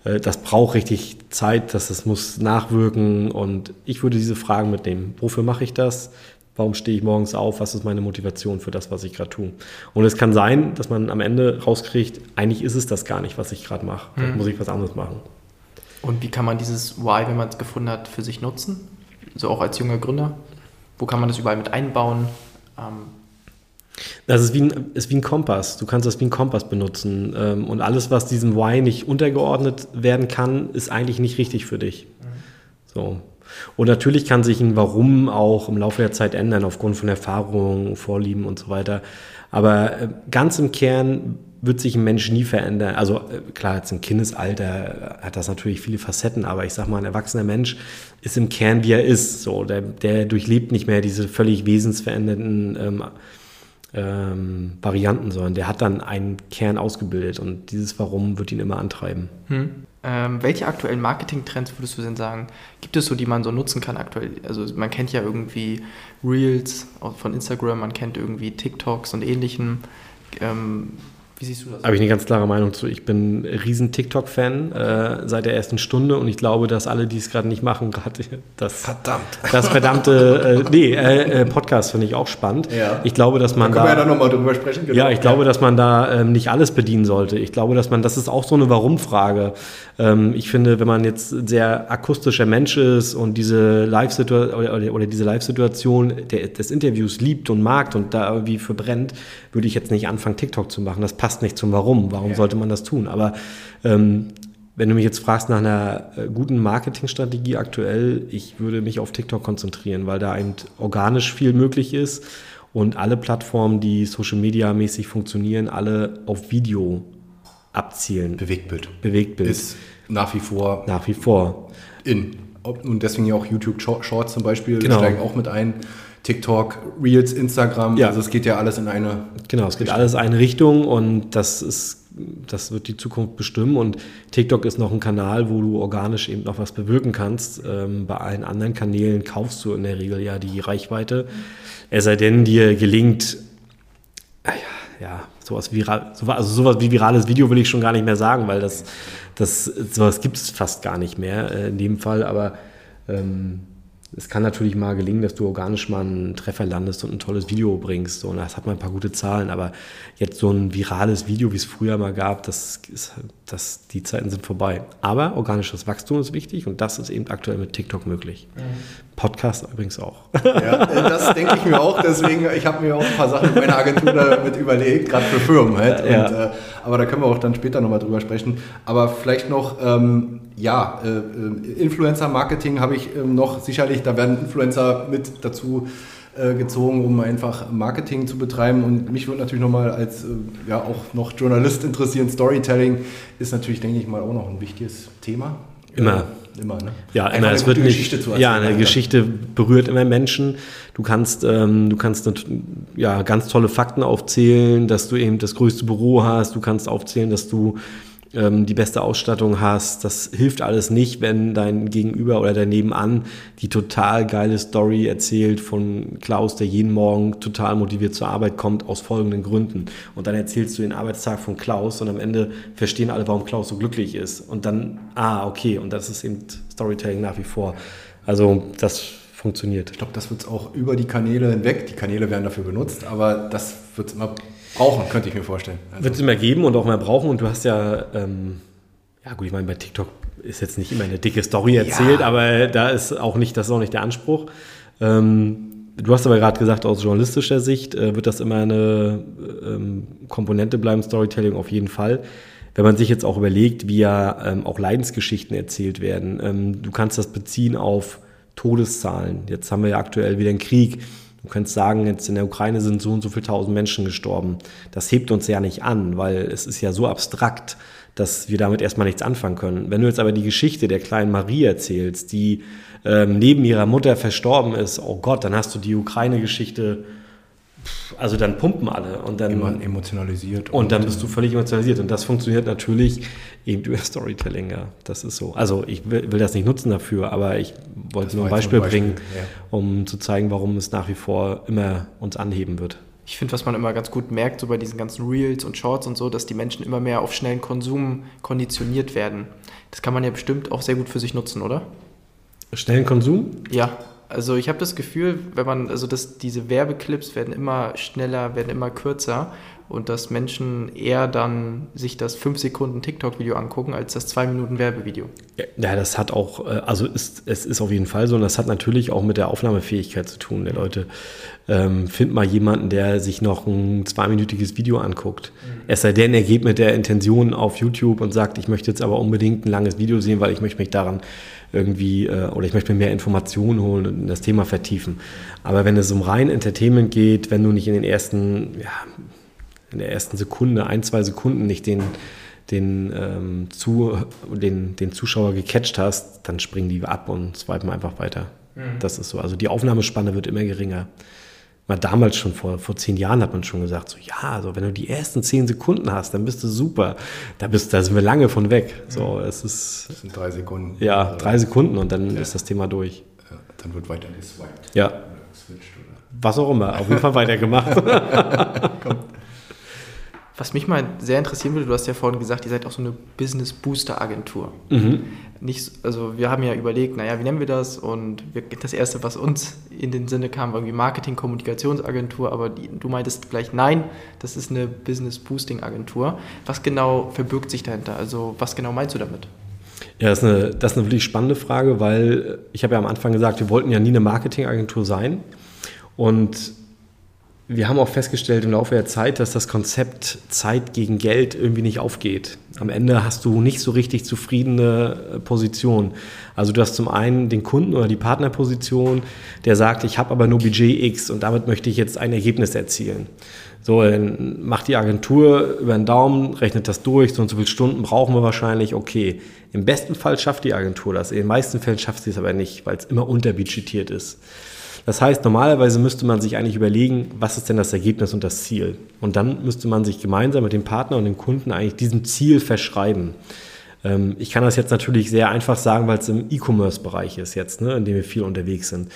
Speaker 2: Äh, das braucht richtig Zeit, das, das muss nachwirken und ich würde diese Fragen mitnehmen. Wofür mache ich das? Warum stehe ich morgens auf? Was ist meine Motivation für das, was ich gerade tue? Und es kann sein, dass man am Ende rauskriegt, eigentlich ist es das gar nicht, was ich gerade mache. Mhm. muss ich was anderes machen.
Speaker 4: Und wie kann man dieses Why, wenn man es gefunden hat, für sich nutzen? So auch als junger Gründer? Wo kann man das überall mit einbauen? Ähm
Speaker 2: das ist wie, ein, ist wie ein Kompass. Du kannst das wie ein Kompass benutzen. Ähm, und alles, was diesem Why nicht untergeordnet werden kann, ist eigentlich nicht richtig für dich. Mhm. So. Und natürlich kann sich ein Warum auch im Laufe der Zeit ändern, aufgrund von Erfahrungen, Vorlieben und so weiter. Aber äh, ganz im Kern wird sich ein Mensch nie verändern. Also äh, klar, jetzt im Kindesalter hat das natürlich viele Facetten, aber ich sag mal, ein erwachsener Mensch ist im Kern, wie er ist. So, der, der durchlebt nicht mehr diese völlig wesensverändernden ähm, ähm, Varianten, sondern der hat dann einen Kern ausgebildet und dieses Warum wird ihn immer antreiben. Hm.
Speaker 4: Ähm, welche aktuellen Marketing-Trends würdest du denn sagen, gibt es so, die man so nutzen kann aktuell? Also man kennt ja irgendwie Reels von Instagram, man kennt irgendwie TikToks und ähnlichem. Ähm,
Speaker 2: wie siehst du das? Habe ich eine ganz klare Meinung zu. Ich bin ein riesen TikTok-Fan äh, seit der ersten Stunde und ich glaube, dass alle, die es gerade nicht machen, gerade das, Verdammt. das verdammte, äh, nee, äh, äh, Podcast finde ich auch spannend. Ja. Ich glaube, dass man da. Können
Speaker 3: da, wir ja nochmal drüber sprechen.
Speaker 2: Genau. Ja, ich glaube, dass man da ähm, nicht alles bedienen sollte. Ich glaube, dass man, das ist auch so eine Warum-Frage. Ähm, ich finde, wenn man jetzt sehr akustischer Mensch ist und diese Live-Situation oder, oder, diese Live-Situation des Interviews liebt und mag und da irgendwie verbrennt, würde ich jetzt nicht anfangen, TikTok zu machen. Das passt nicht zum Warum. Warum ja. sollte man das tun? Aber ähm, wenn du mich jetzt fragst nach einer äh, guten Marketingstrategie aktuell, ich würde mich auf TikTok konzentrieren, weil da eben organisch viel möglich ist und alle Plattformen, die Social Media mäßig funktionieren, alle auf Video abzielen.
Speaker 3: Bewegtbild.
Speaker 2: Bewegtbild.
Speaker 3: Ist nach wie vor.
Speaker 2: Nach wie vor.
Speaker 3: In. Und deswegen ja auch YouTube Shorts zum Beispiel genau. steigen auch mit ein. TikTok, Reels, Instagram. Ja. Also es geht ja alles in eine.
Speaker 2: Genau, es geht Richtung. alles in eine Richtung und das ist, das wird die Zukunft bestimmen. Und TikTok ist noch ein Kanal, wo du organisch eben noch was bewirken kannst. Ähm, bei allen anderen Kanälen kaufst du in der Regel ja die Reichweite. Es sei denn, dir gelingt, ah ja, ja, sowas, viral, also sowas wie virales Video will ich schon gar nicht mehr sagen, weil das, das sowas gibt es fast gar nicht mehr äh, in dem Fall, aber ähm, es kann natürlich mal gelingen, dass du organisch mal einen Treffer landest und ein tolles Video bringst. So, und das hat mal ein paar gute Zahlen, aber jetzt so ein virales Video, wie es früher mal gab, das ist, das, die Zeiten sind vorbei. Aber organisches Wachstum ist wichtig und das ist eben aktuell mit TikTok möglich. Mhm. Podcast übrigens auch.
Speaker 3: Ja, das denke ich mir auch. Deswegen, ich habe mir auch ein paar Sachen in meiner Agentur damit überlegt, gerade für Firmen halt. Ja. Und, äh, aber da können wir auch dann später nochmal drüber sprechen. Aber vielleicht noch, ähm, ja, äh, äh Influencer-Marketing habe ich ähm, noch sicherlich, da werden Influencer mit dazu äh, gezogen, um einfach Marketing zu betreiben. Und mich würde natürlich nochmal als äh, ja auch noch Journalist interessieren. Storytelling ist natürlich, denke ich mal, auch noch ein wichtiges Thema.
Speaker 2: Immer. Immer, ne? Ja, immer, es wird nicht, Geschichte zu erzählen, ja, eine ja. Geschichte berührt immer Menschen. Du kannst, ähm, du kannst ja, ganz tolle Fakten aufzählen, dass du eben das größte Büro hast. Du kannst aufzählen, dass du ähm, die beste Ausstattung hast. Das hilft alles nicht, wenn dein Gegenüber oder dein Nebenan die total geile Story erzählt von Klaus, der jeden Morgen total motiviert zur Arbeit kommt, aus folgenden Gründen. Und dann erzählst du den Arbeitstag von Klaus und am Ende verstehen alle, warum Klaus so glücklich ist. Und dann, ah, okay, und das ist eben Storytelling nach wie vor. Also das funktioniert.
Speaker 3: Ich glaube, das wird es auch über die Kanäle hinweg. Die Kanäle werden dafür benutzt, aber das wird es immer brauchen, könnte ich mir vorstellen.
Speaker 2: Also. Wird es immer geben und auch mehr brauchen. Und du hast ja, ähm, ja gut, ich meine, bei TikTok ist jetzt nicht immer eine dicke Story erzählt, ja. aber da ist auch nicht, das ist auch nicht der Anspruch. Ähm, du hast aber gerade gesagt, aus journalistischer Sicht äh, wird das immer eine ähm, Komponente bleiben, Storytelling auf jeden Fall. Wenn man sich jetzt auch überlegt, wie ja ähm, auch Leidensgeschichten erzählt werden, ähm, du kannst das beziehen auf Todeszahlen. Jetzt haben wir ja aktuell wieder einen Krieg Du könntest sagen, jetzt in der Ukraine sind so und so viele tausend Menschen gestorben. Das hebt uns ja nicht an, weil es ist ja so abstrakt, dass wir damit erstmal nichts anfangen können. Wenn du jetzt aber die Geschichte der kleinen Marie erzählst, die ähm, neben ihrer Mutter verstorben ist, oh Gott, dann hast du die Ukraine-Geschichte also dann pumpen alle und dann
Speaker 3: Immer emotionalisiert
Speaker 2: und, und, dann bist du völlig emotionalisiert und das funktioniert natürlich eben über Storytelling ja das ist so also ich will, will das nicht nutzen dafür aber ich wollte nur ein Beispiel, Beispiel bringen ja. um zu zeigen warum es nach wie vor immer uns anheben wird
Speaker 4: ich finde, was man immer ganz gut merkt, so bei diesen ganzen Reels und Shorts und so, dass die Menschen immer mehr auf schnellen Konsum konditioniert werden. Das kann man ja bestimmt auch sehr gut für sich nutzen, oder?
Speaker 2: Schnellen Konsum?
Speaker 4: Ja, also ich habe das Gefühl, wenn man, also dass diese Werbeclips werden immer schneller, werden immer kürzer und dass Menschen eher dann sich das 5 Sekunden TikTok-Video angucken, als das 2 Minuten Werbevideo.
Speaker 2: Ja, das hat auch, äh, also ist, es ist auf jeden Fall so und das hat natürlich auch mit der Aufnahmefähigkeit zu tun der Leute. Ähm, find mal jemanden, der sich noch ein zweiminütiges Video anguckt. Mhm. Es sei denn, er geht mit der Intention auf YouTube und sagt, ich möchte jetzt aber unbedingt ein langes Video sehen, weil ich möchte mich daran irgendwie äh, oder ich möchte mir mehr Informationen holen und das Thema vertiefen. Aber wenn es um rein Entertainment geht, wenn du nicht in den ersten, ja, in der ersten Sekunde, ein, zwei Sekunden nicht den, den, ähm, zu, den, den Zuschauer gecatcht hast, dann springen die ab und swipen einfach weiter. Mhm. Das ist so. Also die Aufnahmespanne wird immer geringer mal damals schon vor, vor zehn Jahren hat man schon gesagt, so ja, also wenn du die ersten zehn Sekunden hast, dann bist du super. Da bist, da sind wir lange von weg. So, mhm. es ist.
Speaker 3: Das sind drei Sekunden.
Speaker 2: Ja, drei Sekunden und dann ja. ist das Thema durch.
Speaker 3: Ja, dann wird weiter geswiped.
Speaker 2: Ja. Was auch immer, auf jeden Fall weitergemacht. Kommt.
Speaker 4: Was mich mal sehr interessieren würde, du hast ja vorhin gesagt, ihr seid auch so eine Business Booster Agentur. Mhm. Nicht, also wir haben ja überlegt, naja, wie nennen wir das? Und das Erste, was uns in den Sinne kam, war irgendwie Marketing, Kommunikationsagentur, aber die, du meintest gleich, nein, das ist eine Business Boosting Agentur. Was genau verbirgt sich dahinter? Also was genau meinst du damit?
Speaker 2: Ja, das ist eine, das ist eine wirklich spannende Frage, weil ich habe ja am Anfang gesagt, wir wollten ja nie eine Marketingagentur sein. Und wir haben auch festgestellt im Laufe der Zeit, dass das Konzept Zeit gegen Geld irgendwie nicht aufgeht. Am Ende hast du nicht so richtig zufriedene äh, Position. Also du hast zum einen den Kunden oder die Partnerposition, der sagt, ich habe aber nur Budget X und damit möchte ich jetzt ein Ergebnis erzielen. So, dann macht die Agentur über den Daumen, rechnet das durch, so und so viele Stunden brauchen wir wahrscheinlich, okay. Im besten Fall schafft die Agentur das, in den meisten Fällen schafft sie es aber nicht, weil es immer unterbudgetiert ist. Das heißt, normalerweise müsste man sich eigentlich überlegen, was ist denn das Ergebnis und das Ziel? Und dann müsste man sich gemeinsam mit dem Partner und dem Kunden eigentlich diesem Ziel verschreiben. Ähm, ich kann das jetzt natürlich sehr einfach sagen, weil es im E-Commerce-Bereich ist jetzt, ne, in dem wir viel unterwegs sind.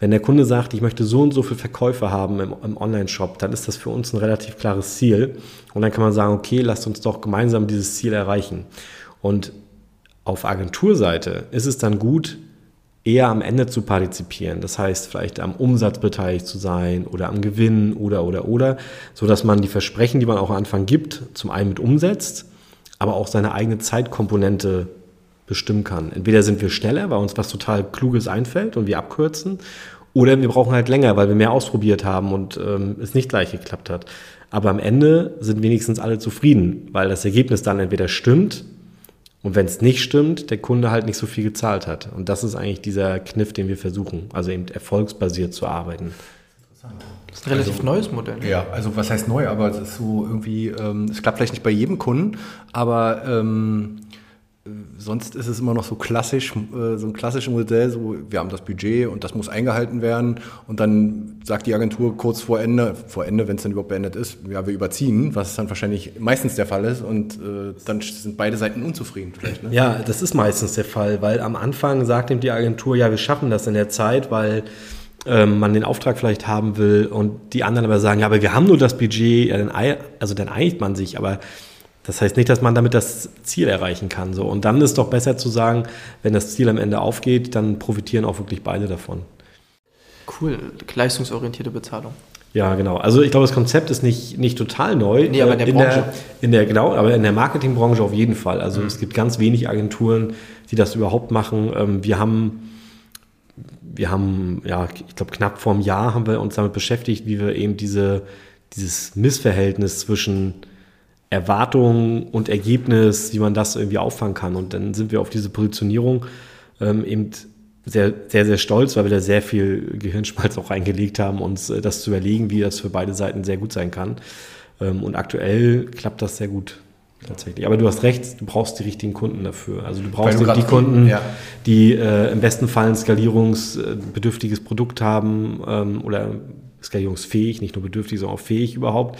Speaker 2: Wenn der Kunde sagt, ich möchte so und so viele Verkäufe haben im, im Online-Shop, dann ist das für uns ein relativ klares Ziel. Und dann kann man sagen, okay, lasst uns doch gemeinsam dieses Ziel erreichen. Und auf Agenturseite ist es dann gut, eher am Ende zu partizipieren. Das heißt, vielleicht am Umsatz beteiligt zu sein oder am Gewinn oder, oder, oder, so dass man die Versprechen, die man auch am Anfang gibt, zum einen mit umsetzt, aber auch seine eigene Zeitkomponente bestimmen kann. Entweder sind wir schneller, weil uns was total Kluges einfällt und wir abkürzen, oder wir brauchen halt länger, weil wir mehr ausprobiert haben und ähm, es nicht gleich geklappt hat. Aber am Ende sind wenigstens alle zufrieden, weil das Ergebnis dann entweder stimmt und wenn es nicht stimmt, der Kunde halt nicht so viel gezahlt hat. Und das ist eigentlich dieser Kniff, den wir versuchen, also eben erfolgsbasiert zu arbeiten.
Speaker 4: Das ist ein relativ also, neues Modell.
Speaker 1: Ja, also was heißt neu, aber es ist so irgendwie, ähm, es klappt vielleicht nicht bei jedem Kunden, aber ähm, sonst ist es immer noch so klassisch, äh, so ein klassisches Modell, so wir haben das Budget und das muss eingehalten werden und dann sagt die Agentur kurz vor Ende, vor Ende, wenn es dann überhaupt beendet ist, ja, wir überziehen, was dann wahrscheinlich meistens der Fall ist und äh, dann sind beide Seiten unzufrieden vielleicht.
Speaker 2: Ne? Ja, das ist meistens der Fall, weil am Anfang sagt ihm die Agentur, ja, wir schaffen das in der Zeit, weil ähm, man den Auftrag vielleicht haben will und die anderen aber sagen, ja, aber wir haben nur das Budget, ja, dann, also dann einigt man sich, aber das heißt nicht, dass man damit das Ziel erreichen kann. So. Und dann ist doch besser zu sagen, wenn das Ziel am Ende aufgeht, dann profitieren auch wirklich beide davon.
Speaker 4: Cool, leistungsorientierte Bezahlung.
Speaker 2: Ja, genau. Also ich glaube, das Konzept ist nicht, nicht total neu.
Speaker 4: Nee, aber in der in Branche. Der,
Speaker 2: in der, genau, aber in der Marketingbranche auf jeden Fall. Also mhm. es gibt ganz wenig Agenturen, die das überhaupt machen. Ähm, wir haben, wir haben, ja, ich glaube, knapp vor einem Jahr haben wir uns damit beschäftigt, wie wir eben diese, dieses Missverhältnis zwischen Erwartung und Ergebnis, wie man das irgendwie auffangen kann. Und dann sind wir auf diese Positionierung ähm, eben sehr, sehr, sehr stolz, weil wir da sehr viel Gehirnschmalz auch reingelegt haben, uns äh, das zu überlegen, wie das für beide Seiten sehr gut sein kann. Ähm, und aktuell klappt das sehr gut. Tatsächlich. Aber du hast recht, du brauchst die richtigen Kunden dafür. Also du brauchst du die Kunden, ja. die äh, im besten Fall ein skalierungsbedürftiges Produkt haben ähm, oder skalierungsfähig, nicht nur bedürftig, sondern auch fähig überhaupt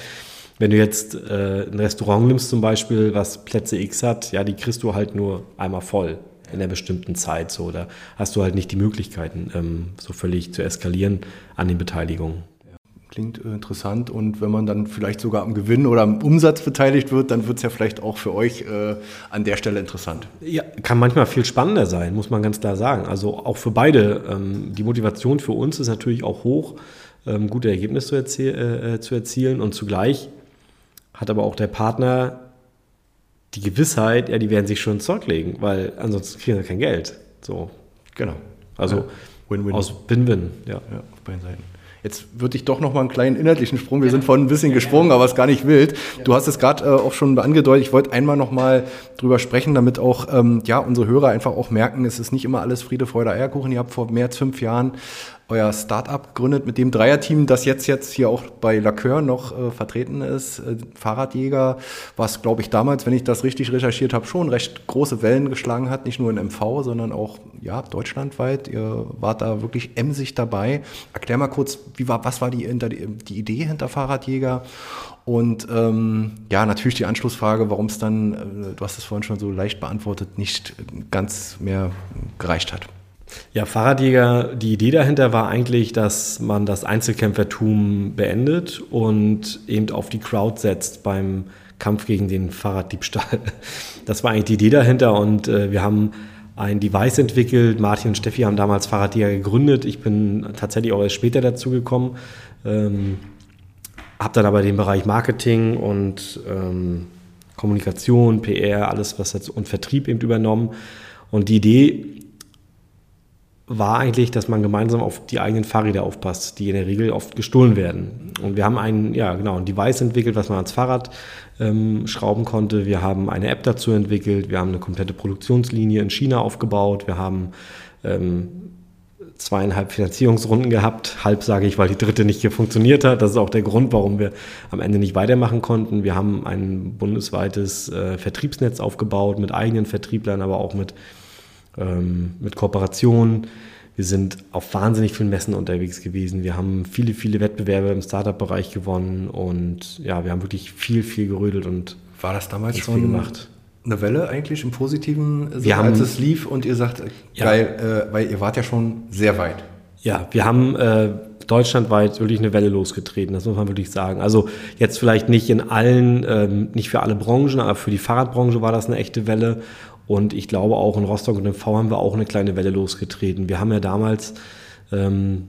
Speaker 2: wenn du jetzt äh, ein Restaurant nimmst zum Beispiel, was Plätze X hat, ja, die kriegst du halt nur einmal voll in einer bestimmten Zeit so. Da hast du halt nicht die Möglichkeiten, ähm, so völlig zu eskalieren an den Beteiligungen.
Speaker 1: Klingt äh, interessant und wenn man dann vielleicht sogar am Gewinn oder am Umsatz beteiligt wird, dann wird es ja vielleicht auch für euch äh, an der Stelle interessant.
Speaker 2: Ja, kann manchmal viel spannender sein, muss man ganz klar sagen. Also auch für beide. Ähm, die Motivation für uns ist natürlich auch hoch, ähm, gute Ergebnisse zu, erzie äh, zu erzielen und zugleich hat aber auch der Partner die Gewissheit, ja, die werden sich schon zurücklegen, weil ansonsten kriegen sie kein Geld. So. Genau. Also
Speaker 1: Win-win.
Speaker 2: aus Win-Win,
Speaker 1: ja. ja. Auf beiden Seiten. Jetzt würde ich doch noch mal einen kleinen inhaltlichen Sprung. Wir sind vorhin ein bisschen gesprungen, aber es ist gar nicht wild. Du hast es gerade äh, auch schon angedeutet. Ich wollte einmal noch mal drüber sprechen, damit auch ähm, ja unsere Hörer einfach auch merken, es ist nicht immer alles Friede, Freude, Eierkuchen. Ihr habt vor mehr als fünf Jahren euer Startup gegründet mit dem Dreierteam, das jetzt jetzt hier auch bei Lacœur noch äh, vertreten ist. Äh, Fahrradjäger, was glaube ich damals, wenn ich das richtig recherchiert habe, schon recht große Wellen geschlagen hat, nicht nur in MV, sondern auch ja deutschlandweit. Ihr wart da wirklich emsig dabei. Erklär mal kurz, wie war, was war die, die Idee hinter Fahrradjäger? Und ähm, ja, natürlich die Anschlussfrage, warum es dann, äh, du hast es vorhin schon so leicht beantwortet, nicht ganz mehr gereicht hat.
Speaker 2: Ja, Fahrradjäger, die Idee dahinter war eigentlich, dass man das Einzelkämpfertum beendet und eben auf die Crowd setzt beim Kampf gegen den Fahrraddiebstahl. Das war eigentlich die Idee dahinter und äh, wir haben ein Device entwickelt. Martin und Steffi haben damals Fahrradjäger gegründet. Ich bin tatsächlich auch erst später dazu gekommen. Ähm, habe dann aber den Bereich Marketing und ähm, Kommunikation, PR, alles was jetzt und Vertrieb eben übernommen. Und die Idee war eigentlich, dass man gemeinsam auf die eigenen Fahrräder aufpasst, die in der Regel oft gestohlen werden. Und wir haben ein, ja genau, ein Device entwickelt, was man ans Fahrrad ähm, schrauben konnte. Wir haben eine App dazu entwickelt. Wir haben eine komplette Produktionslinie in China aufgebaut. Wir haben ähm, zweieinhalb Finanzierungsrunden gehabt. Halb sage ich, weil die dritte nicht funktioniert hat. Das ist auch der Grund, warum wir am Ende nicht weitermachen konnten. Wir haben ein bundesweites äh, Vertriebsnetz aufgebaut mit eigenen Vertrieblern, aber auch mit ähm, mit Kooperationen. Wir sind auf wahnsinnig vielen Messen unterwegs gewesen. Wir haben viele, viele Wettbewerbe im Startup-Bereich gewonnen und ja, wir haben wirklich viel, viel gerödelt und
Speaker 1: war das damals schon gemacht.
Speaker 3: eine Welle eigentlich im positiven
Speaker 2: Sinne, wir
Speaker 3: als es lief und ihr sagt, ja. geil, äh, weil ihr wart ja schon sehr weit.
Speaker 2: Ja, wir haben äh, deutschlandweit wirklich eine Welle losgetreten, das muss man wirklich sagen. Also jetzt vielleicht nicht in allen, ähm, nicht für alle Branchen, aber für die Fahrradbranche war das eine echte Welle. Und ich glaube auch in Rostock und in V haben wir auch eine kleine Welle losgetreten. Wir haben ja damals, ähm,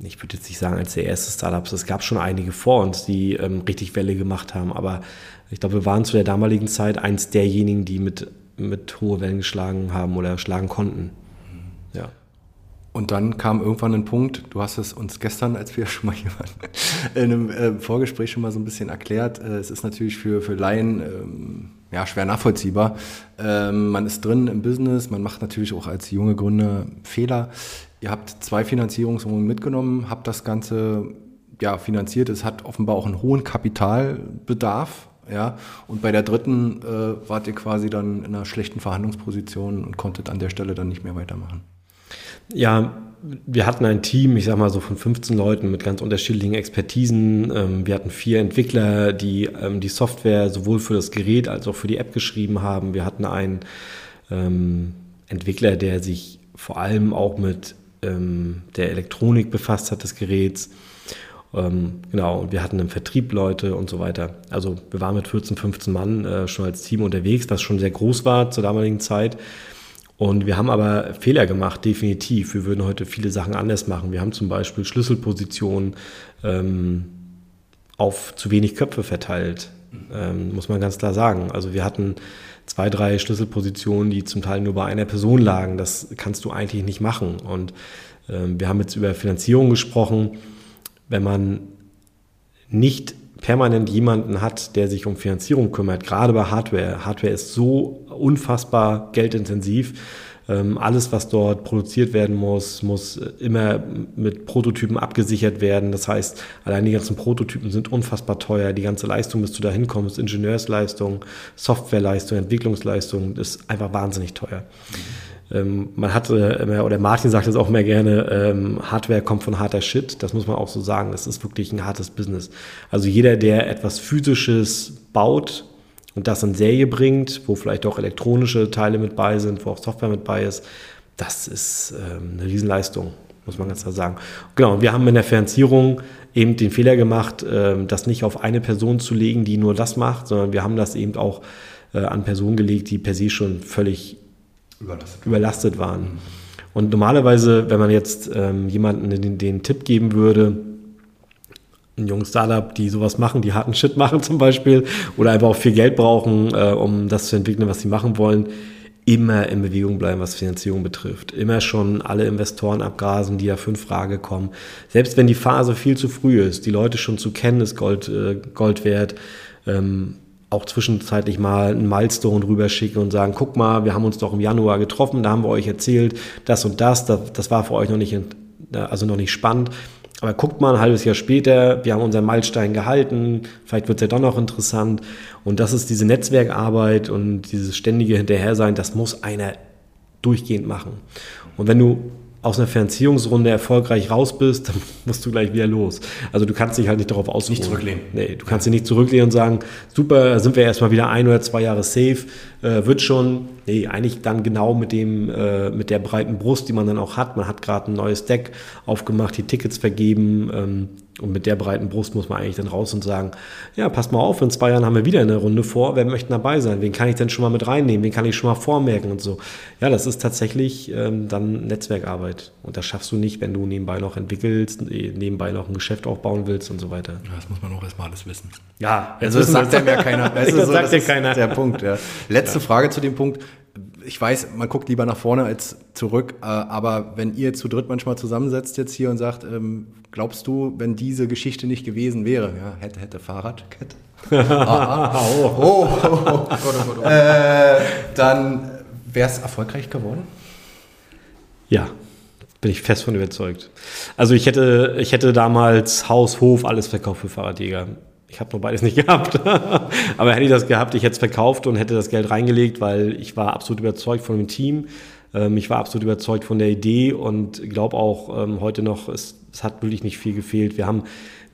Speaker 2: ich würde jetzt nicht sagen als der erste Startups, es gab schon einige vor uns, die ähm, richtig Welle gemacht haben, aber ich glaube, wir waren zu der damaligen Zeit eins derjenigen, die mit, mit hohe Wellen geschlagen haben oder schlagen konnten.
Speaker 3: Ja. Und dann kam irgendwann ein Punkt, du hast es uns gestern, als wir schon mal hier waren, in einem äh, Vorgespräch schon mal so ein bisschen erklärt. Äh, es ist natürlich für, für Laien ähm, ja, schwer nachvollziehbar. Ähm, man ist drin im Business, man macht natürlich auch als junge Gründer Fehler. Ihr habt zwei Finanzierungsrunden mitgenommen, habt das Ganze ja, finanziert. Es hat offenbar auch einen hohen Kapitalbedarf. Ja, und bei der dritten äh, wart ihr quasi dann in einer schlechten Verhandlungsposition und konntet an der Stelle dann nicht mehr weitermachen.
Speaker 2: Ja, wir hatten ein Team, ich sag mal so von 15 Leuten mit ganz unterschiedlichen Expertisen. Ähm, wir hatten vier Entwickler, die ähm, die Software sowohl für das Gerät als auch für die App geschrieben haben. Wir hatten einen ähm, Entwickler, der sich vor allem auch mit der Elektronik befasst hat des Geräts. genau, und wir hatten im Vertrieb Leute und so weiter. Also wir waren mit 14, 15 Mann äh, schon als Team unterwegs, was schon sehr groß war zur damaligen Zeit. Und wir haben aber Fehler gemacht, definitiv. Wir würden heute viele Sachen anders machen. Wir haben zum Beispiel Schlüsselpositionen ähm, auf zu wenig Köpfe verteilt, ähm, muss man ganz klar sagen. Also wir hatten zwei, drei Schlüsselpositionen, die zum Teil nur bei einer Person lagen. Das kannst du eigentlich nicht machen. Und ähm, wir haben jetzt über Finanzierung gesprochen. Wenn man nicht permanent jemanden hat, der sich um Finanzierung kümmert, gerade bei Hardware. Hardware ist so unfassbar geldintensiv. Ähm, alles, was dort produziert werden muss, muss immer mit Prototypen abgesichert werden. Das heißt, allein die ganzen Prototypen sind unfassbar teuer. Die ganze Leistung, bis du da hinkommst, Ingenieursleistung, Softwareleistung, Entwicklungsleistung, ist einfach wahnsinnig teuer. Mhm. Ähm, man hatte immer, oder Martin sagt es auch immer gerne, ähm, Hardware kommt von harter Shit. Das muss man auch so sagen. Das ist wirklich ein hartes Business. Also jeder, der etwas Physisches baut und das in Serie bringt, wo vielleicht auch elektronische Teile mit bei sind, wo auch Software mit bei ist, das ist ähm, eine Riesenleistung, muss man ganz klar sagen. Genau, wir haben in der Finanzierung eben den Fehler gemacht, ähm, das nicht auf eine Person zu legen, die nur das macht, sondern wir haben das eben auch äh, an Personen gelegt, die per se schon völlig überlastet, überlastet waren. Mhm. Und normalerweise, wenn man jetzt ähm, jemanden den, den Tipp geben würde, ein junges Startup, die sowas machen, die harten Shit machen zum Beispiel, oder einfach auch viel Geld brauchen, äh, um das zu entwickeln, was sie machen wollen, immer in Bewegung bleiben, was Finanzierung betrifft. Immer schon alle Investoren abgrasen, die da für Frage kommen. Selbst wenn die Phase viel zu früh ist, die Leute schon zu kennen, ist Gold, äh, Gold wert. Ähm, auch zwischenzeitlich mal einen Milestone rüberschicken und sagen, guck mal, wir haben uns doch im Januar getroffen, da haben wir euch erzählt, das und das, das, das war für euch noch nicht, also noch nicht spannend. Aber guckt mal ein halbes Jahr später, wir haben unseren Meilenstein gehalten, vielleicht wird es ja doch noch interessant. Und das ist diese Netzwerkarbeit und dieses ständige Hinterhersein, das muss einer durchgehend machen. Und wenn du aus einer Finanzierungsrunde erfolgreich raus bist, dann musst du gleich wieder los. Also du kannst dich halt nicht darauf ausruhen.
Speaker 3: Nicht zurücklehnen.
Speaker 2: Nee, du kannst dich nicht zurücklehnen und sagen, super, sind wir erstmal wieder ein oder zwei Jahre safe, äh, wird schon. Nee, eigentlich dann genau mit dem, äh, mit der breiten Brust, die man dann auch hat. Man hat gerade ein neues Deck aufgemacht, die Tickets vergeben, ähm, und mit der breiten Brust muss man eigentlich dann raus und sagen, ja, passt mal auf, in zwei Jahren haben wir wieder eine Runde vor, wer möchte dabei sein? Wen kann ich denn schon mal mit reinnehmen? Wen kann ich schon mal vormerken und so? Ja, das ist tatsächlich ähm, dann Netzwerkarbeit. Und das schaffst du nicht, wenn du nebenbei noch entwickelst, äh, nebenbei noch ein Geschäft aufbauen willst und so weiter.
Speaker 3: Ja, das muss man auch erstmal alles wissen.
Speaker 2: Ja,
Speaker 3: also das sagt ja keiner.
Speaker 2: das,
Speaker 3: das
Speaker 2: sagt ja keiner.
Speaker 3: Der Punkt, ja. Letzte. Frage zu dem Punkt ich weiß, man guckt lieber nach vorne als zurück, äh, aber wenn ihr zu dritt manchmal zusammensetzt jetzt hier und sagt, ähm, glaubst du, wenn diese Geschichte nicht gewesen wäre, ja, hätte, hätte Fahrradkette, ah, ah, oh, oh, oh, oh. äh, dann wäre es erfolgreich geworden?
Speaker 2: Ja, bin ich fest von überzeugt. Also ich hätte, ich hätte damals Haus, Hof, alles verkauft für Fahrradjäger. Ich habe nur beides nicht gehabt. Aber hätte ich das gehabt, ich hätte es verkauft und hätte das Geld reingelegt, weil ich war absolut überzeugt von dem Team. Ähm, ich war absolut überzeugt von der Idee und glaube auch ähm, heute noch, es, es, hat wirklich nicht viel gefehlt. Wir haben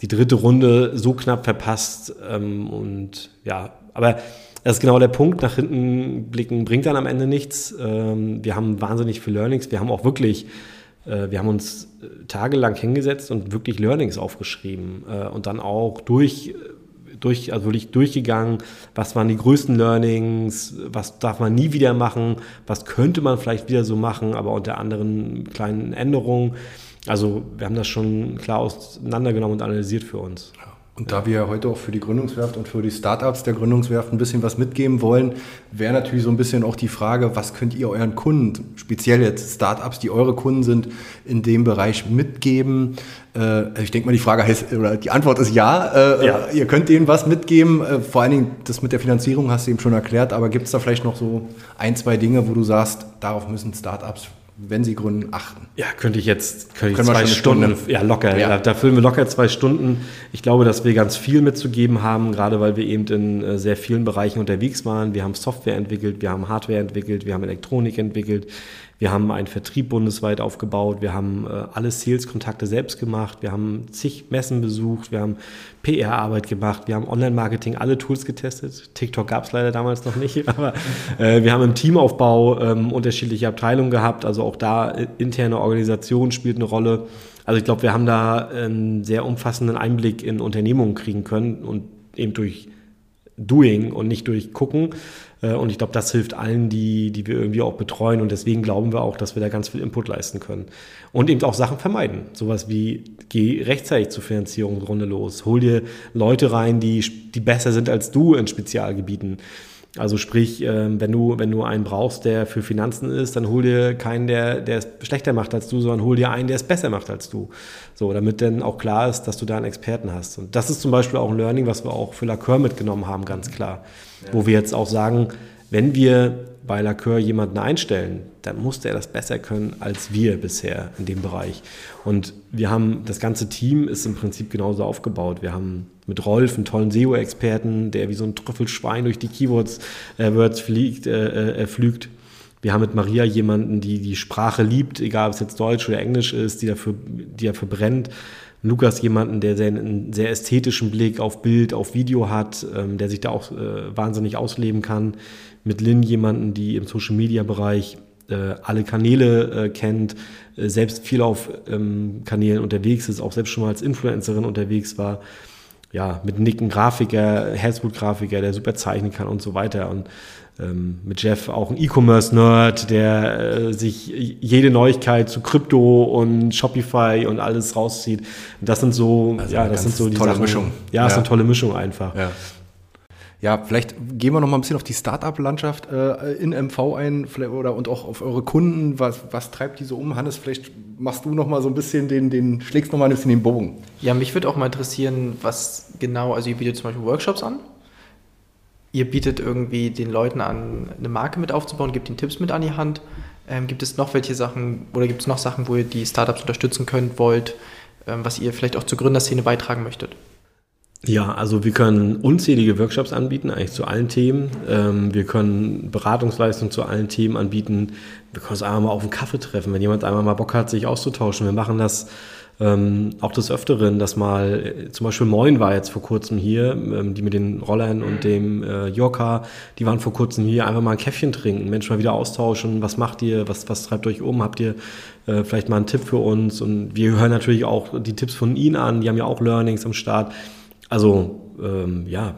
Speaker 2: die dritte Runde so knapp verpasst. Ähm, und ja, aber Das ist genau der Punkt. Nach hinten blicken bringt dann am Ende nichts. Wir haben wahnsinnig viel Learnings. Wir haben auch wirklich, äh, wir haben uns tagelang hingesetzt und wirklich Learnings aufgeschrieben äh, und dann auch durch durch, also wirklich durchgegangen, was waren die größten Learnings, was darf man nie wieder machen, was könnte man vielleicht wieder so machen, aber unter anderen kleinen Änderungen. Also wir haben das schon klar auseinandergenommen und analysiert für uns.
Speaker 3: Ja. Und da wir heute auch für die Gründungswerft und für die Startups der Gründungswerft ein bisschen was mitgeben wollen, wäre natürlich so ein bisschen auch die Frage, was könnt ihr euren Kunden, speziell jetzt Startups, die eure Kunden sind, in dem Bereich mitgeben? Äh, ich denke mal, die Frage heißt, oder die Antwort ist ja. Äh, ja. Ihr könnt denen was mitgeben. Äh, vor allen Dingen das mit der Finanzierung hast du eben schon erklärt, aber gibt es da vielleicht noch so ein, zwei Dinge, wo du sagst, darauf müssen Startups wenn Sie gründen, achten?
Speaker 2: Ja, könnte ich jetzt könnte ich zwei Stunden, Stunde. ja locker, ja. Da, da, füllen wir locker zwei Stunden. Ich glaube, dass wir ganz viel mitzugeben haben, gerade weil wir eben in äh, sehr vielen Bereichen unterwegs waren. Wir haben Software entwickelt, wir haben Hardware entwickelt, wir haben Elektronik entwickelt, wir haben einen Vertrieb bundesweit aufgebaut, wir haben äh, alle Sales-Kontakte selbst gemacht, wir haben zig Messen besucht, wir haben PR-Arbeit gemacht, wir haben Online-Marketing, alle Tools getestet. TikTok gab es leider damals noch nicht, aber äh, wir haben im Teamaufbau ähm, unterschiedliche Abteilungen gehabt, also auch da äh, interne Organisation spielt eine Rolle. Also ich glaube, wir haben da einen sehr umfassenden Einblick in Unternehmungen kriegen können und eben durch Doing und nicht durch Gucken. Äh, und ich glaube, das hilft allen, die, die wir irgendwie auch betreuen. Und deswegen glauben wir auch, dass wir da ganz viel Input leisten können. Und eben auch Sachen vermeiden. Sowas wie, geh rechtzeitig zur Finanzierungsrunde los. Hol dir Leute rein, die, die besser sind als du in Spezialgebieten. Also sprich, ähm, wenn du, wenn du einen brauchst, der für Finanzen ist, dann hol dir keinen, der, der es schlechter macht als du, sondern hol dir einen, der es besser macht als du. So, damit dann auch klar ist, dass du da einen Experten hast. Und das ist zum Beispiel auch ein Learning, was wir auch für Lacœur mitgenommen haben, ganz klar. Ja. Wo wir jetzt auch sagen, wenn wir bei Lacœur jemanden einstellen, dann muss der das besser können als wir bisher in dem Bereich. Und wir haben, das ganze Team ist im Prinzip genauso aufgebaut. Wir haben mit Rolf einen tollen SEO-Experten, der wie so ein Trüffelschwein durch die Keywords äh, fliegt, äh, äh, flügt. Wir haben mit Maria jemanden, die die Sprache liebt, egal ob es jetzt Deutsch oder Englisch ist, die dafür, die dafür brennt. Lukas jemanden, der sehr, einen sehr ästhetischen Blick auf Bild, auf Video hat, ähm, der sich da auch äh, wahnsinnig ausleben kann mit Lynn jemanden, die im Social Media Bereich äh, alle Kanäle äh, kennt, äh, selbst viel auf ähm, Kanälen unterwegs ist, auch selbst schon mal als Influencerin unterwegs war. Ja, mit Nick ein Grafiker, Herzblut-Grafiker, der super zeichnen kann und so weiter. Und ähm, mit Jeff auch ein E-Commerce-Nerd, der äh, sich jede Neuigkeit zu Krypto und Shopify und alles rauszieht. Das sind so, also ja, das sind so die
Speaker 3: tolle Sachen. Mischung.
Speaker 2: Ja, ja, ist eine tolle Mischung einfach.
Speaker 3: Ja. Ja, vielleicht gehen wir noch mal ein bisschen auf die Startup-Landschaft äh, in MV ein oder und auch auf eure Kunden. Was, was treibt die so um? Hannes, vielleicht machst du noch mal so ein bisschen den, den schlägst noch mal ein bisschen den Bogen.
Speaker 4: Ja, mich würde auch mal interessieren, was genau, also ihr bietet zum Beispiel Workshops an. Ihr bietet irgendwie den Leuten an, eine Marke mit aufzubauen, gibt ihnen Tipps mit an die Hand. Ähm, gibt es noch welche Sachen oder gibt es noch Sachen, wo ihr die Startups unterstützen könnt, wollt, ähm, was ihr vielleicht auch zur Gründerszene beitragen möchtet?
Speaker 2: Ja, also wir können unzählige Workshops anbieten, eigentlich zu allen Themen. Ähm, wir können Beratungsleistungen zu allen Themen anbieten. Wir können uns einmal mal auf einen Kaffee treffen, wenn jemand einmal mal Bock hat, sich auszutauschen. Wir machen das ähm, auch des Öfteren, dass mal, äh, zum Beispiel Moin war jetzt vor kurzem hier, ähm, die mit den Rollern und dem äh, Yorka, die waren vor kurzem hier, einfach mal ein Käffchen trinken, Menschen mal wieder austauschen, was macht ihr, was, was treibt euch um, habt ihr äh, vielleicht mal einen Tipp für uns und wir hören natürlich auch die Tipps von ihnen an, die haben ja auch Learnings am Start. Also ähm, ja,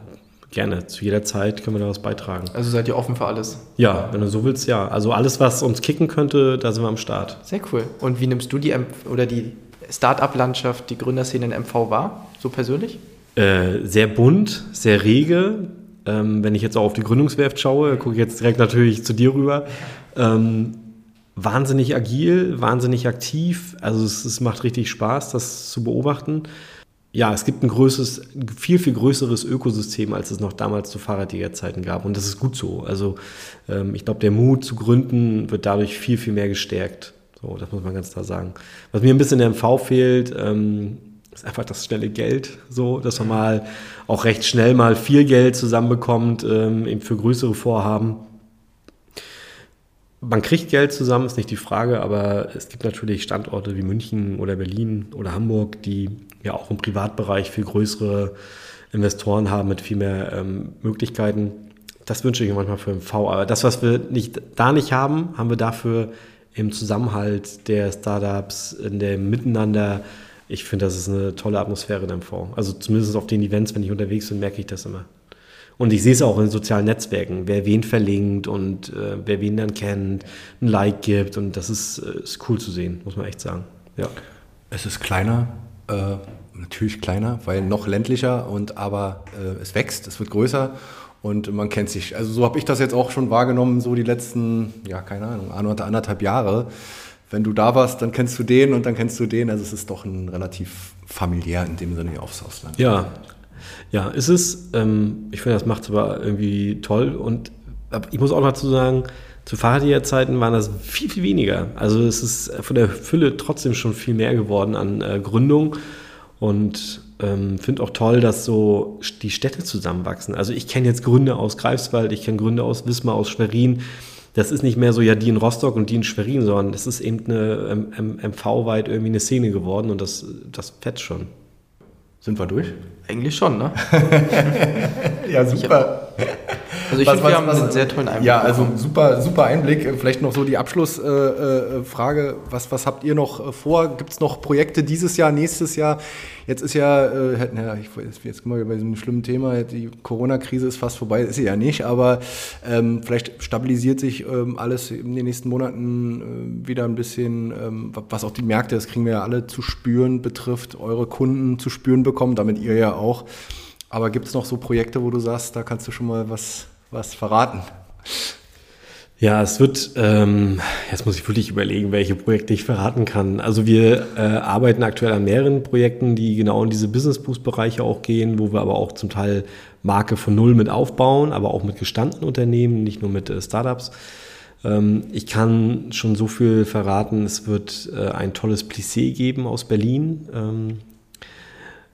Speaker 2: gerne. Zu jeder Zeit können wir da was beitragen.
Speaker 4: Also seid ihr offen für alles?
Speaker 2: Ja, wenn du so willst, ja. Also alles, was uns kicken könnte, da sind wir am Start.
Speaker 4: Sehr cool. Und wie nimmst du die oder die Start-up-Landschaft, die Gründerszene in MV wahr, so persönlich?
Speaker 2: Äh, sehr bunt, sehr rege. Ähm, wenn ich jetzt auch auf die Gründungswerft schaue, gucke ich jetzt direkt natürlich zu dir rüber. Ähm, wahnsinnig agil, wahnsinnig aktiv. Also es, es macht richtig Spaß, das zu beobachten ja, es gibt ein größeres, viel, viel größeres Ökosystem, als es noch damals zu Fahrradjägerzeiten gab. Und das ist gut so. Also ähm, ich glaube, der Mut zu gründen wird dadurch viel, viel mehr gestärkt. So, das muss man ganz klar sagen. Was mir ein bisschen in der MV fehlt, ähm, ist einfach das schnelle Geld, so, dass man mal auch recht schnell mal viel Geld zusammenbekommt, ähm, eben für größere Vorhaben. Man kriegt Geld zusammen, ist nicht die Frage, aber es gibt natürlich Standorte wie München oder Berlin oder Hamburg, die ja auch im Privatbereich viel größere Investoren haben mit viel mehr ähm, Möglichkeiten. das wünsche ich mir manchmal für MV. Aber das, was wir nicht, da nicht haben, haben wir dafür im Zusammenhalt der Startups, in dem Miteinander. Ich finde, das ist eine tolle Atmosphäre in MV. Also zumindest auf den Events, wenn ich unterwegs bin, merke ich das immer. Und ich sehe es auch in sozialen Netzwerken, wer wen verlinkt und äh, wer wen dann kennt, ein Like gibt. Und das ist, äh, ist cool zu sehen, muss man echt sagen. Ja.
Speaker 3: Es ist kleiner, äh, natürlich kleiner, weil noch ländlicher und aber äh, es wächst, es wird größer und man kennt sich. Also so habe ich das jetzt auch schon wahrgenommen, so die letzten, ja, keine Ahnung, anderthalb Jahre. Wenn du da warst, dann kennst du den und dann kennst du den. Also es ist doch ein relativ familiär in dem Sinne aufs Ausland.
Speaker 2: Ja, ja, ist es. Ähm, ich finde, das macht es aber irgendwie toll. Und ich muss auch dazu sagen, zu Fahrradzeiten waren das viel, viel weniger. Also es ist von der Fülle trotzdem schon viel mehr geworden an äh, Gründung. Und ähm, finde auch toll, dass so die Städte zusammenwachsen. Also ich kenne jetzt Gründe aus Greifswald, ich kenne Gründe aus Wismar, aus Schwerin. Das ist nicht mehr so, ja, die in Rostock und die in Schwerin, sondern das ist eben eine MV-weit irgendwie eine Szene geworden und das, das fetzt schon.
Speaker 3: Sind wir durch?
Speaker 4: Eigentlich schon, ne?
Speaker 3: ja, super.
Speaker 4: Also ich finde, wir haben was, einen sehr tollen
Speaker 3: Einblick. Ja, also super, super Einblick. Vielleicht noch so die Abschlussfrage. Äh, was, was habt ihr noch äh, vor? Gibt es noch Projekte dieses Jahr, nächstes Jahr? Jetzt ist ja, äh, ja ich jetzt mal bei so einem schlimmen Thema, die Corona-Krise ist fast vorbei, ist sie ja nicht, aber ähm, vielleicht stabilisiert sich ähm, alles in den nächsten Monaten äh, wieder ein bisschen, ähm, was auch die Märkte, das kriegen wir ja alle zu spüren, betrifft, eure Kunden zu spüren bekommen, damit ihr ja auch. Aber gibt es noch so Projekte, wo du sagst, da kannst du schon mal was, was verraten?
Speaker 2: Ja, es wird, ähm, jetzt muss ich wirklich überlegen, welche Projekte ich verraten kann. Also wir äh, arbeiten aktuell an mehreren Projekten, die genau in diese Business Boost Bereiche auch gehen, wo wir aber auch zum Teil Marke von Null mit aufbauen, aber auch mit gestandenen Unternehmen, nicht nur mit äh, Startups. Ähm, ich kann schon so viel verraten, es wird äh, ein tolles Plissé geben aus Berlin. Ähm,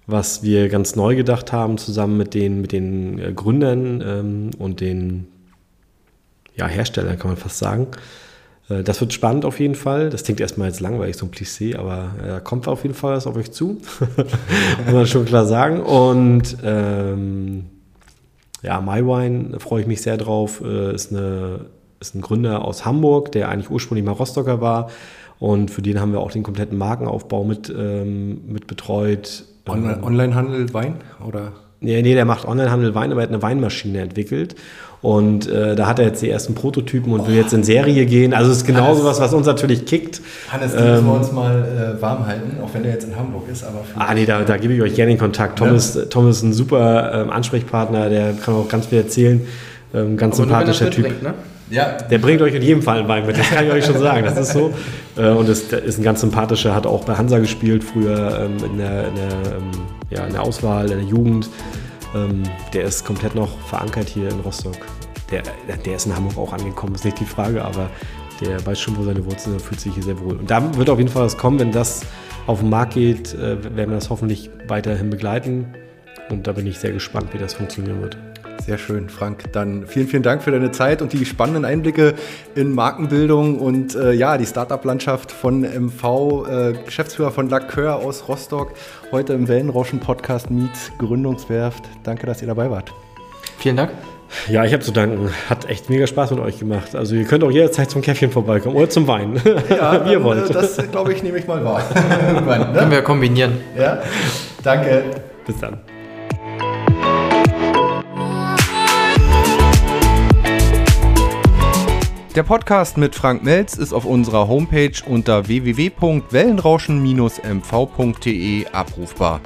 Speaker 2: was wir ganz neu gedacht haben, zusammen mit den, mit den äh, Gründern ähm, und den ja, Hersteller, kann man fast sagen. Äh, das wird spannend auf jeden Fall. Das klingt erstmal jetzt langweilig, so ein Plissé, aber äh, kommt auf jeden Fall was auf euch zu. Muss man schon klar sagen. Und ähm, ja, MyWine freue ich mich sehr drauf. Äh, ist, eine, ist ein Gründer aus Hamburg, der eigentlich ursprünglich mal Rostocker war. Und für den haben wir auch den kompletten Markenaufbau mit, ähm, mit betreut.
Speaker 3: Onlinehandel Wein oder?
Speaker 2: Nee, nee, der macht Onlinehandel Wein, aber er hat eine Weinmaschine entwickelt. Und äh, da hat er jetzt die ersten Prototypen und oh. will jetzt in Serie gehen. Also es ist genau sowas, was uns natürlich kickt.
Speaker 3: Hannes, die ähm, müssen wir uns mal äh, warm halten, auch wenn er jetzt in Hamburg ist. Aber
Speaker 2: ah, nee, da, da gebe ich euch gerne den Kontakt. Tom, ja. ist, Tom ist ein super ähm, Ansprechpartner, der kann auch ganz viel erzählen. Ähm, ganz aber sympathischer Typ. Bringt, ne? Ja. Der bringt euch in jedem Fall einen Wein mit, das kann ich euch schon sagen. Das ist so. Äh, und ist, ist ein ganz sympathischer, hat auch bei Hansa gespielt früher ähm, in, der, in, der, ähm, ja, in der Auswahl, in der Jugend. Ähm, der ist komplett noch verankert hier in Rostock. Der, der ist in Hamburg auch angekommen, ist nicht die Frage, aber der weiß schon, wo seine Wurzeln sind und fühlt sich hier sehr wohl. Und da wird auf jeden Fall was kommen, wenn das auf den Markt geht, äh, werden wir das hoffentlich weiterhin begleiten. Und da bin ich sehr gespannt, wie das funktionieren wird.
Speaker 3: Sehr schön, Frank. Dann vielen, vielen Dank für deine Zeit und die spannenden Einblicke in Markenbildung und äh, ja, die Startup-Landschaft von MV, äh, Geschäftsführer von Lacqueur aus Rostock, heute im Wellenrauschen-Podcast Meets Gründungswerft. Danke, dass ihr dabei wart.
Speaker 4: Vielen Dank.
Speaker 2: Ja, ich habe zu danken. Hat echt mega Spaß mit euch gemacht. Also ihr könnt auch jederzeit zum Käffchen vorbeikommen oder zum Wein.
Speaker 3: Ja, wie ihr wollt. Äh, das glaube ich nehme ich mal wahr.
Speaker 4: ne? Können wir kombinieren.
Speaker 3: Ja, danke.
Speaker 2: Bis dann.
Speaker 3: Der Podcast mit Frank Melz ist auf unserer Homepage unter www.wellenrauschen-mv.de abrufbar.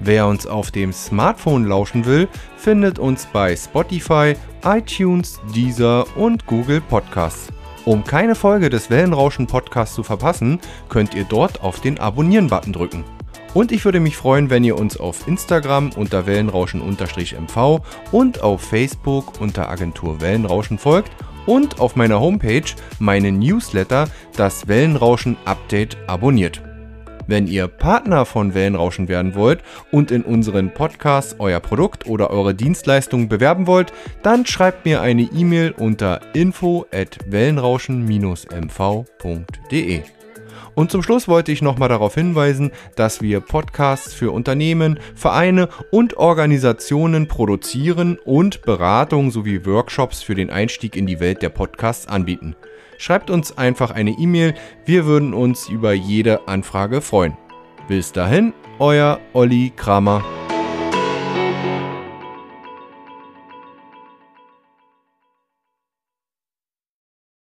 Speaker 3: Wer uns auf dem Smartphone lauschen will, findet uns bei Spotify, iTunes, Deezer und Google Podcasts. Um keine Folge des Wellenrauschen Podcasts zu verpassen, könnt ihr dort auf den Abonnieren-Button drücken. Und ich würde mich freuen, wenn ihr uns auf Instagram unter Wellenrauschen-MV und auf Facebook unter Agentur Wellenrauschen folgt und auf meiner Homepage meinen Newsletter, das Wellenrauschen Update, abonniert. Wenn ihr Partner von Wellenrauschen werden wollt und in unseren Podcasts euer Produkt oder eure Dienstleistung bewerben wollt, dann schreibt mir eine E-Mail unter info at wellenrauschen-mv.de.
Speaker 1: Und zum Schluss wollte ich nochmal darauf hinweisen, dass wir Podcasts für Unternehmen, Vereine und Organisationen produzieren und Beratung sowie Workshops für den Einstieg in die Welt der Podcasts anbieten. Schreibt uns einfach eine E-Mail, wir würden uns über jede Anfrage freuen. Bis dahin, euer Olli Kramer.